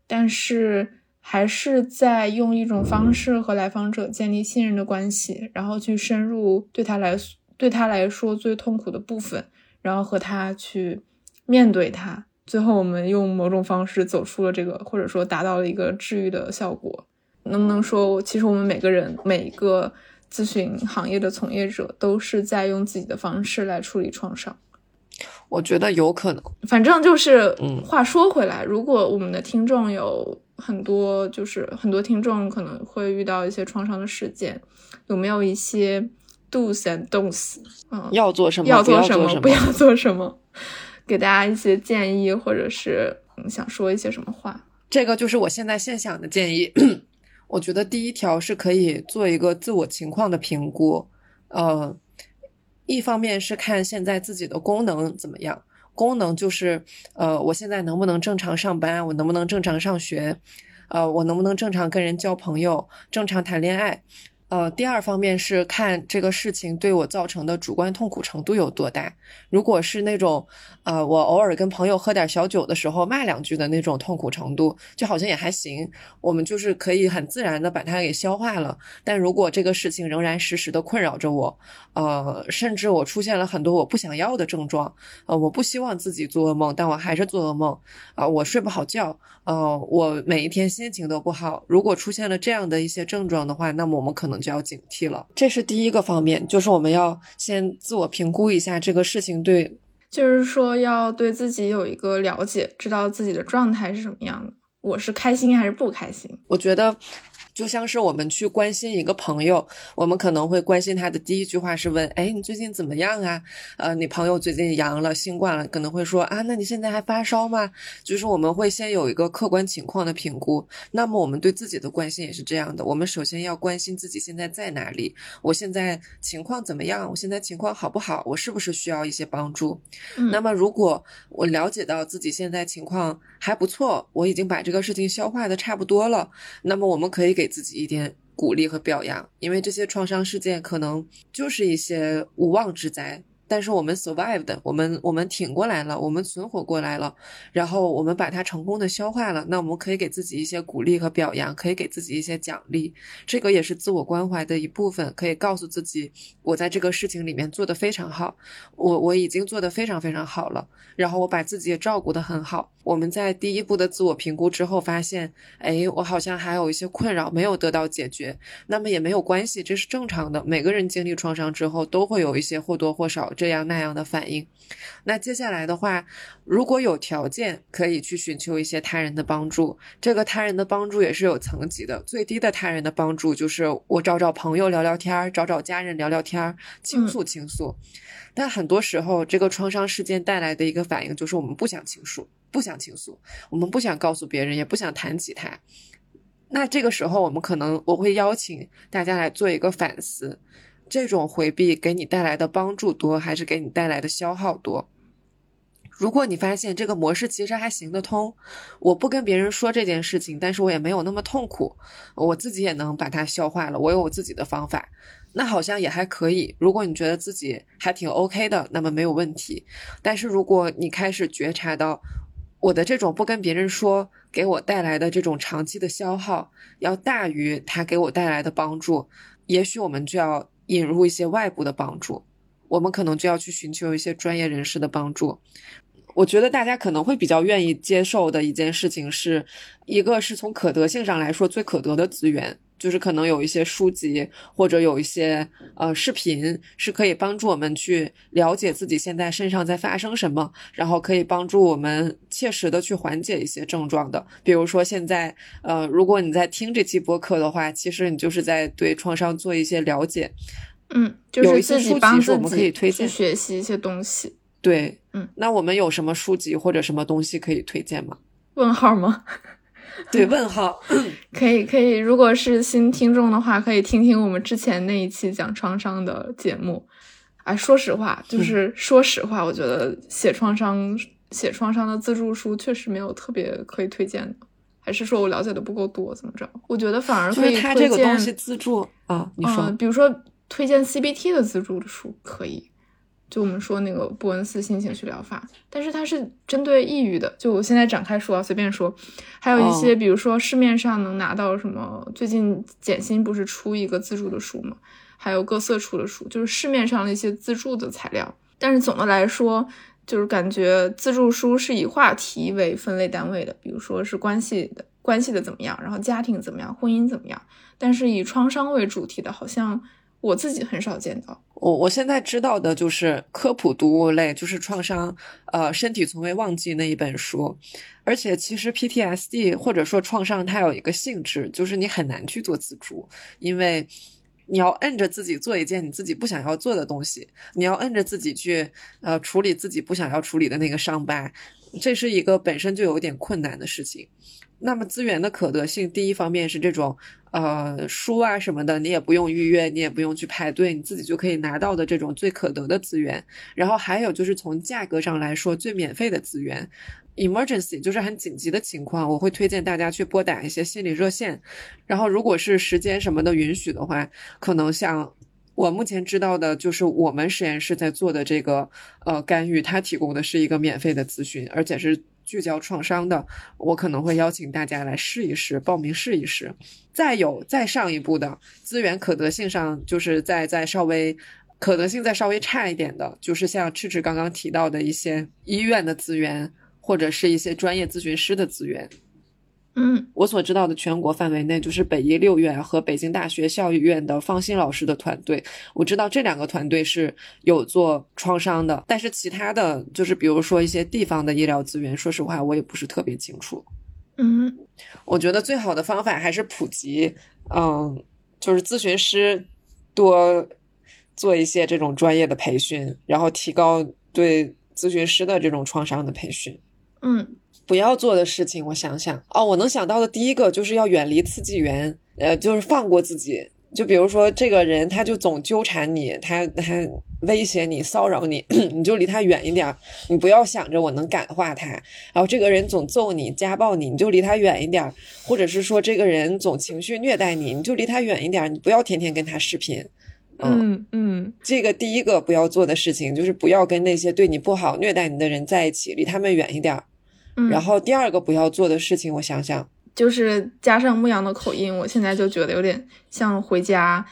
但是还是在用一种方式和来访者建立信任的关系，然后去深入对他来对他来说最痛苦的部分，然后和他去面对他。最后，我们用某种方式走出了这个，或者说达到了一个治愈的效果。能不能说，其实我们每个人、每一个咨询行业的从业者，都是在用自己的方式来处理创伤？我觉得有可能。反正就是，嗯，话说回来，如果我们的听众有很多，就是很多听众可能会遇到一些创伤的事件，有没有一些 do's and don'ts？嗯，要做什么？要做什么？不要做什么？给大家一些建议，或者是想说一些什么话？这个就是我现在现想的建议。我觉得第一条是可以做一个自我情况的评估。呃，一方面是看现在自己的功能怎么样，功能就是呃，我现在能不能正常上班，我能不能正常上学，呃，我能不能正常跟人交朋友，正常谈恋爱。呃，第二方面是看这个事情对我造成的主观痛苦程度有多大。如果是那种，呃，我偶尔跟朋友喝点小酒的时候骂两句的那种痛苦程度，就好像也还行，我们就是可以很自然的把它给消化了。但如果这个事情仍然时时的困扰着我，呃，甚至我出现了很多我不想要的症状，呃，我不希望自己做噩梦，但我还是做噩梦，啊，我睡不好觉，呃，我每一天心情都不好。如果出现了这样的一些症状的话，那么我们可能。就要警惕了，这是第一个方面，就是我们要先自我评估一下这个事情对，就是说要对自己有一个了解，知道自己的状态是什么样的，我是开心还是不开心？我觉得。就像是我们去关心一个朋友，我们可能会关心他的第一句话是问：“哎，你最近怎么样啊？呃，你朋友最近阳了新冠了，可能会说啊，那你现在还发烧吗？”就是我们会先有一个客观情况的评估。那么我们对自己的关心也是这样的，我们首先要关心自己现在在哪里，我现在情况怎么样？我现在情况好不好？我是不是需要一些帮助？那么如果我了解到自己现在情况还不错，我已经把这个事情消化的差不多了，那么我们可以给。给自己一点鼓励和表扬，因为这些创伤事件可能就是一些无妄之灾，但是我们 survived，我们我们挺过来了，我们存活过来了，然后我们把它成功的消化了，那我们可以给自己一些鼓励和表扬，可以给自己一些奖励，这个也是自我关怀的一部分，可以告诉自己，我在这个事情里面做得非常好，我我已经做得非常非常好了，然后我把自己也照顾得很好。我们在第一步的自我评估之后发现，哎，我好像还有一些困扰没有得到解决，那么也没有关系，这是正常的，每个人经历创伤之后都会有一些或多或少这样那样的反应。那接下来的话，如果有条件，可以去寻求一些他人的帮助。这个他人的帮助也是有层级的，最低的他人的帮助就是我找找朋友聊聊天儿，找找家人聊聊天儿，倾诉倾诉。但很多时候，这个创伤事件带来的一个反应就是我们不想倾诉，不想倾诉，我们不想告诉别人，也不想谈起他。那这个时候，我们可能我会邀请大家来做一个反思。这种回避给你带来的帮助多，还是给你带来的消耗多？如果你发现这个模式其实还行得通，我不跟别人说这件事情，但是我也没有那么痛苦，我自己也能把它消化了，我有我自己的方法，那好像也还可以。如果你觉得自己还挺 OK 的，那么没有问题。但是如果你开始觉察到我的这种不跟别人说给我带来的这种长期的消耗要大于它给我带来的帮助，也许我们就要。引入一些外部的帮助，我们可能就要去寻求一些专业人士的帮助。我觉得大家可能会比较愿意接受的一件事情，是一个是从可得性上来说最可得的资源，就是可能有一些书籍或者有一些呃视频是可以帮助我们去了解自己现在身上在发生什么，然后可以帮助我们切实的去缓解一些症状的。比如说现在呃，如果你在听这期播客的话，其实你就是在对创伤做一些了解。嗯，就是自己帮自己去学习一些东西。对，嗯，那我们有什么书籍或者什么东西可以推荐吗？问号吗？对，问号。可以，可以。如果是新听众的话，可以听听我们之前那一期讲创伤的节目。哎，说实话，就是说实话，我觉得写创伤、写创伤的自助书确实没有特别可以推荐的。还是说我了解的不够多，怎么着？我觉得反而可以推荐自助啊。你说，比如说。推荐 CBT 的自助的书可以，就我们说那个布恩斯新情绪疗法，但是它是针对抑郁的。就我现在展开说啊，随便说，还有一些，比如说市面上能拿到什么？最近简心不是出一个自助的书吗？还有各色出的书，就是市面上的一些自助的材料。但是总的来说，就是感觉自助书是以话题为分类单位的，比如说是关系的关系的怎么样，然后家庭怎么样，婚姻怎么样。但是以创伤为主题的，好像。我自己很少见到，我我现在知道的就是科普读物类，就是创伤，呃，身体从未忘记那一本书，而且其实 PTSD 或者说创伤，它有一个性质，就是你很难去做自助，因为你要摁着自己做一件你自己不想要做的东西，你要摁着自己去呃处理自己不想要处理的那个伤疤，这是一个本身就有点困难的事情。那么资源的可得性，第一方面是这种。呃，书啊什么的，你也不用预约，你也不用去排队，你自己就可以拿到的这种最可得的资源。然后还有就是从价格上来说，最免费的资源，emergency 就是很紧急的情况，我会推荐大家去拨打一些心理热线。然后如果是时间什么的允许的话，可能像我目前知道的，就是我们实验室在做的这个呃干预，它提供的是一个免费的咨询，而且是。聚焦创伤的，我可能会邀请大家来试一试，报名试一试。再有再上一步的资源可得性上，就是在在稍微可得性再稍微差一点的，就是像赤赤刚刚提到的一些医院的资源，或者是一些专业咨询师的资源。嗯，我所知道的全国范围内，就是北医六院和北京大学校医院的方心老师的团队。我知道这两个团队是有做创伤的，但是其他的就是比如说一些地方的医疗资源，说实话我也不是特别清楚。嗯，我觉得最好的方法还是普及，嗯，就是咨询师多做一些这种专业的培训，然后提高对咨询师的这种创伤的培训。嗯。不要做的事情，我想想哦，我能想到的第一个就是要远离刺激源，呃，就是放过自己。就比如说这个人，他就总纠缠你，他他威胁你、骚扰你，你就离他远一点。你不要想着我能感化他。然后这个人总揍你、家暴你，你就离他远一点。或者是说这个人总情绪虐待你，你就离他远一点。你不要天天跟他视频。嗯嗯，这个第一个不要做的事情就是不要跟那些对你不好、虐待你的人在一起，离他们远一点儿。嗯然后第二个不要做的事情，我想想，就是加上牧羊的口音，我现在就觉得有点像回家，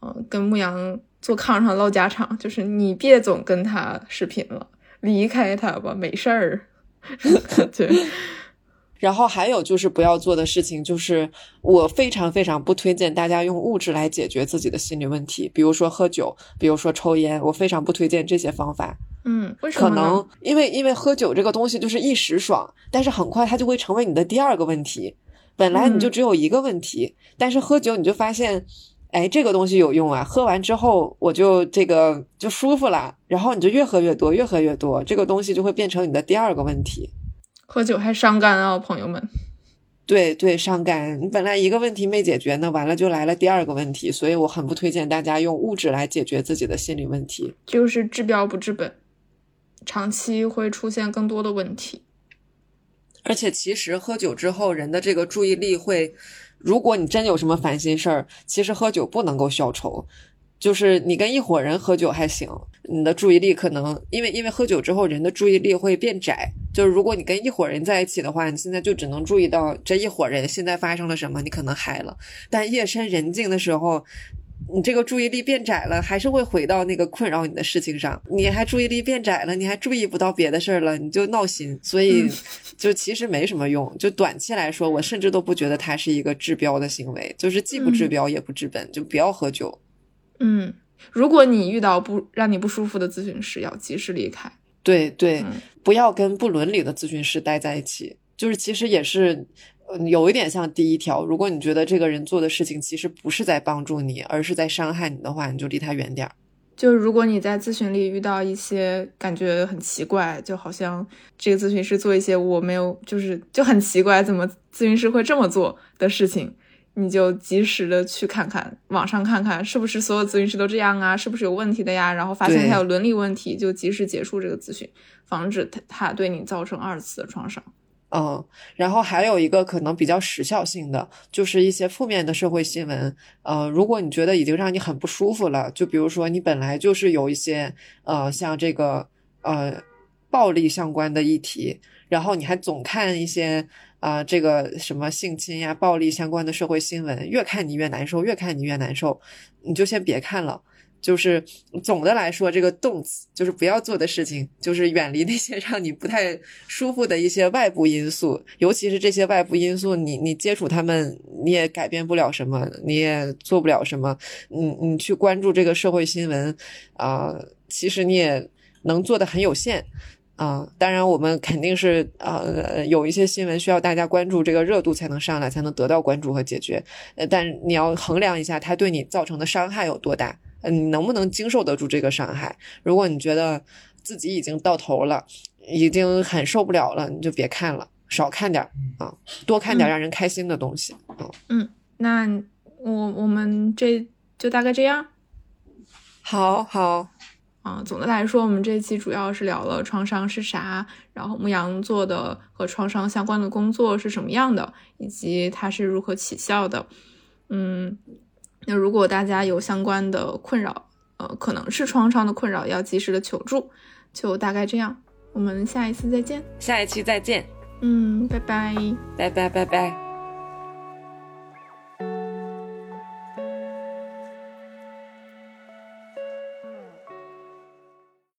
嗯、跟牧羊坐炕上唠家常，就是你别总跟他视频了，离开他吧，没事儿。对，然后还有就是不要做的事情，就是我非常非常不推荐大家用物质来解决自己的心理问题，比如说喝酒，比如说抽烟，我非常不推荐这些方法。嗯，为什么可？能因为因为喝酒这个东西就是一时爽，但是很快它就会成为你的第二个问题。本来你就嗯只有一个问题，但是喝酒你就发现，哎，这个东西有用啊！喝完之后我就这个就舒服了，然后你就越喝越多，越喝越多，这个东西就会变成你的第二个问题。喝酒还伤肝啊，朋友们。对对，伤肝。你本来一个问题没解决呢，完了就来了第二个问题，所以我很不推荐大家用物质来解决自己的心理问题。就是治标不治本，长期会出现更多的问题。而且其实喝酒之后，人的这个注意力会，如果你真有什么烦心事儿，其实喝酒不能够消愁。就是你跟一伙人喝酒还行，你的注意力可能因为因为喝酒之后人的注意力会变窄。就是如果你跟一伙人在一起的话，你现在就只能注意到这一伙人现在发生了什么，你可能嗨了。但夜深人静的时候，你这个注意力变窄了，还是会回到那个困扰你的事情上。你还注意力变窄了，你还注意不到别的事儿了，你就闹心。所以嗯就其实没什么用。就短期来说，我甚至都不觉得它是一个治标的行为，就是既不治嗯标也不治本，就不要喝酒。嗯，如果你遇到不让你不舒服的咨询师，要及时离开。对对，嗯不要跟不伦理的咨询师待在一起。就是其实也是，呃有一点像第一条。如果你觉得这个人做的事情其实不是在帮助你，而是在伤害你的话，你就离他远点儿。就如果你在咨询里遇到一些感觉很奇怪，就好像这个咨询师做一些我没有，就是就很奇怪，怎么咨询师会这么做的事情，你就及时的去看看网上看看是不是所有咨询师都这样啊，是不是有问题的呀？然后发现对他有伦理问题，就及时结束这个咨询，防止他他对你造成二次的创伤。嗯，然后还有一个可能比较时效性的，就是一些负面的社会新闻。呃，如果你觉得已经让你很不舒服了，就比如说你本来就是有一些呃像这个呃暴力相关的议题，然后你还总看一些啊、这个什么性侵呀、暴力相关的社会新闻，越看你越难受，越看你越难受，你就先别看了。就是总的来说，这个动词就是不要做的事情，就是远离那些 让你不太舒服的一些外部因素，尤其是这些外部因素，你你接触他们，你也改变不了什么，你也做不了什么。你你去关注这个社会新闻，啊、其实你也能做的很有限。啊、当然，我们肯定是呃有一些新闻需要大家关注，这个热度才能上来，才能得到关注和解决。呃，但你要衡量一下它对你造成的伤害有多大，呃，你能不能经受得住这个伤害？如果你觉得自己已经到头了，已经很受不了了，你就别看了，少看点儿啊，多看点让人开心的东西。嗯，那我我们这就大概这样。好好，啊，总的来说，我们这一期主要是聊了创伤是啥，然后牧羊做的和创伤相关的工作是什么样的，以及它是如何起效的。嗯，那如果大家有相关的困扰，呃，可能是创伤的困扰，要及时的求助。就大概这样，我们下一次再见。下一期再见，嗯，拜拜。拜拜拜拜。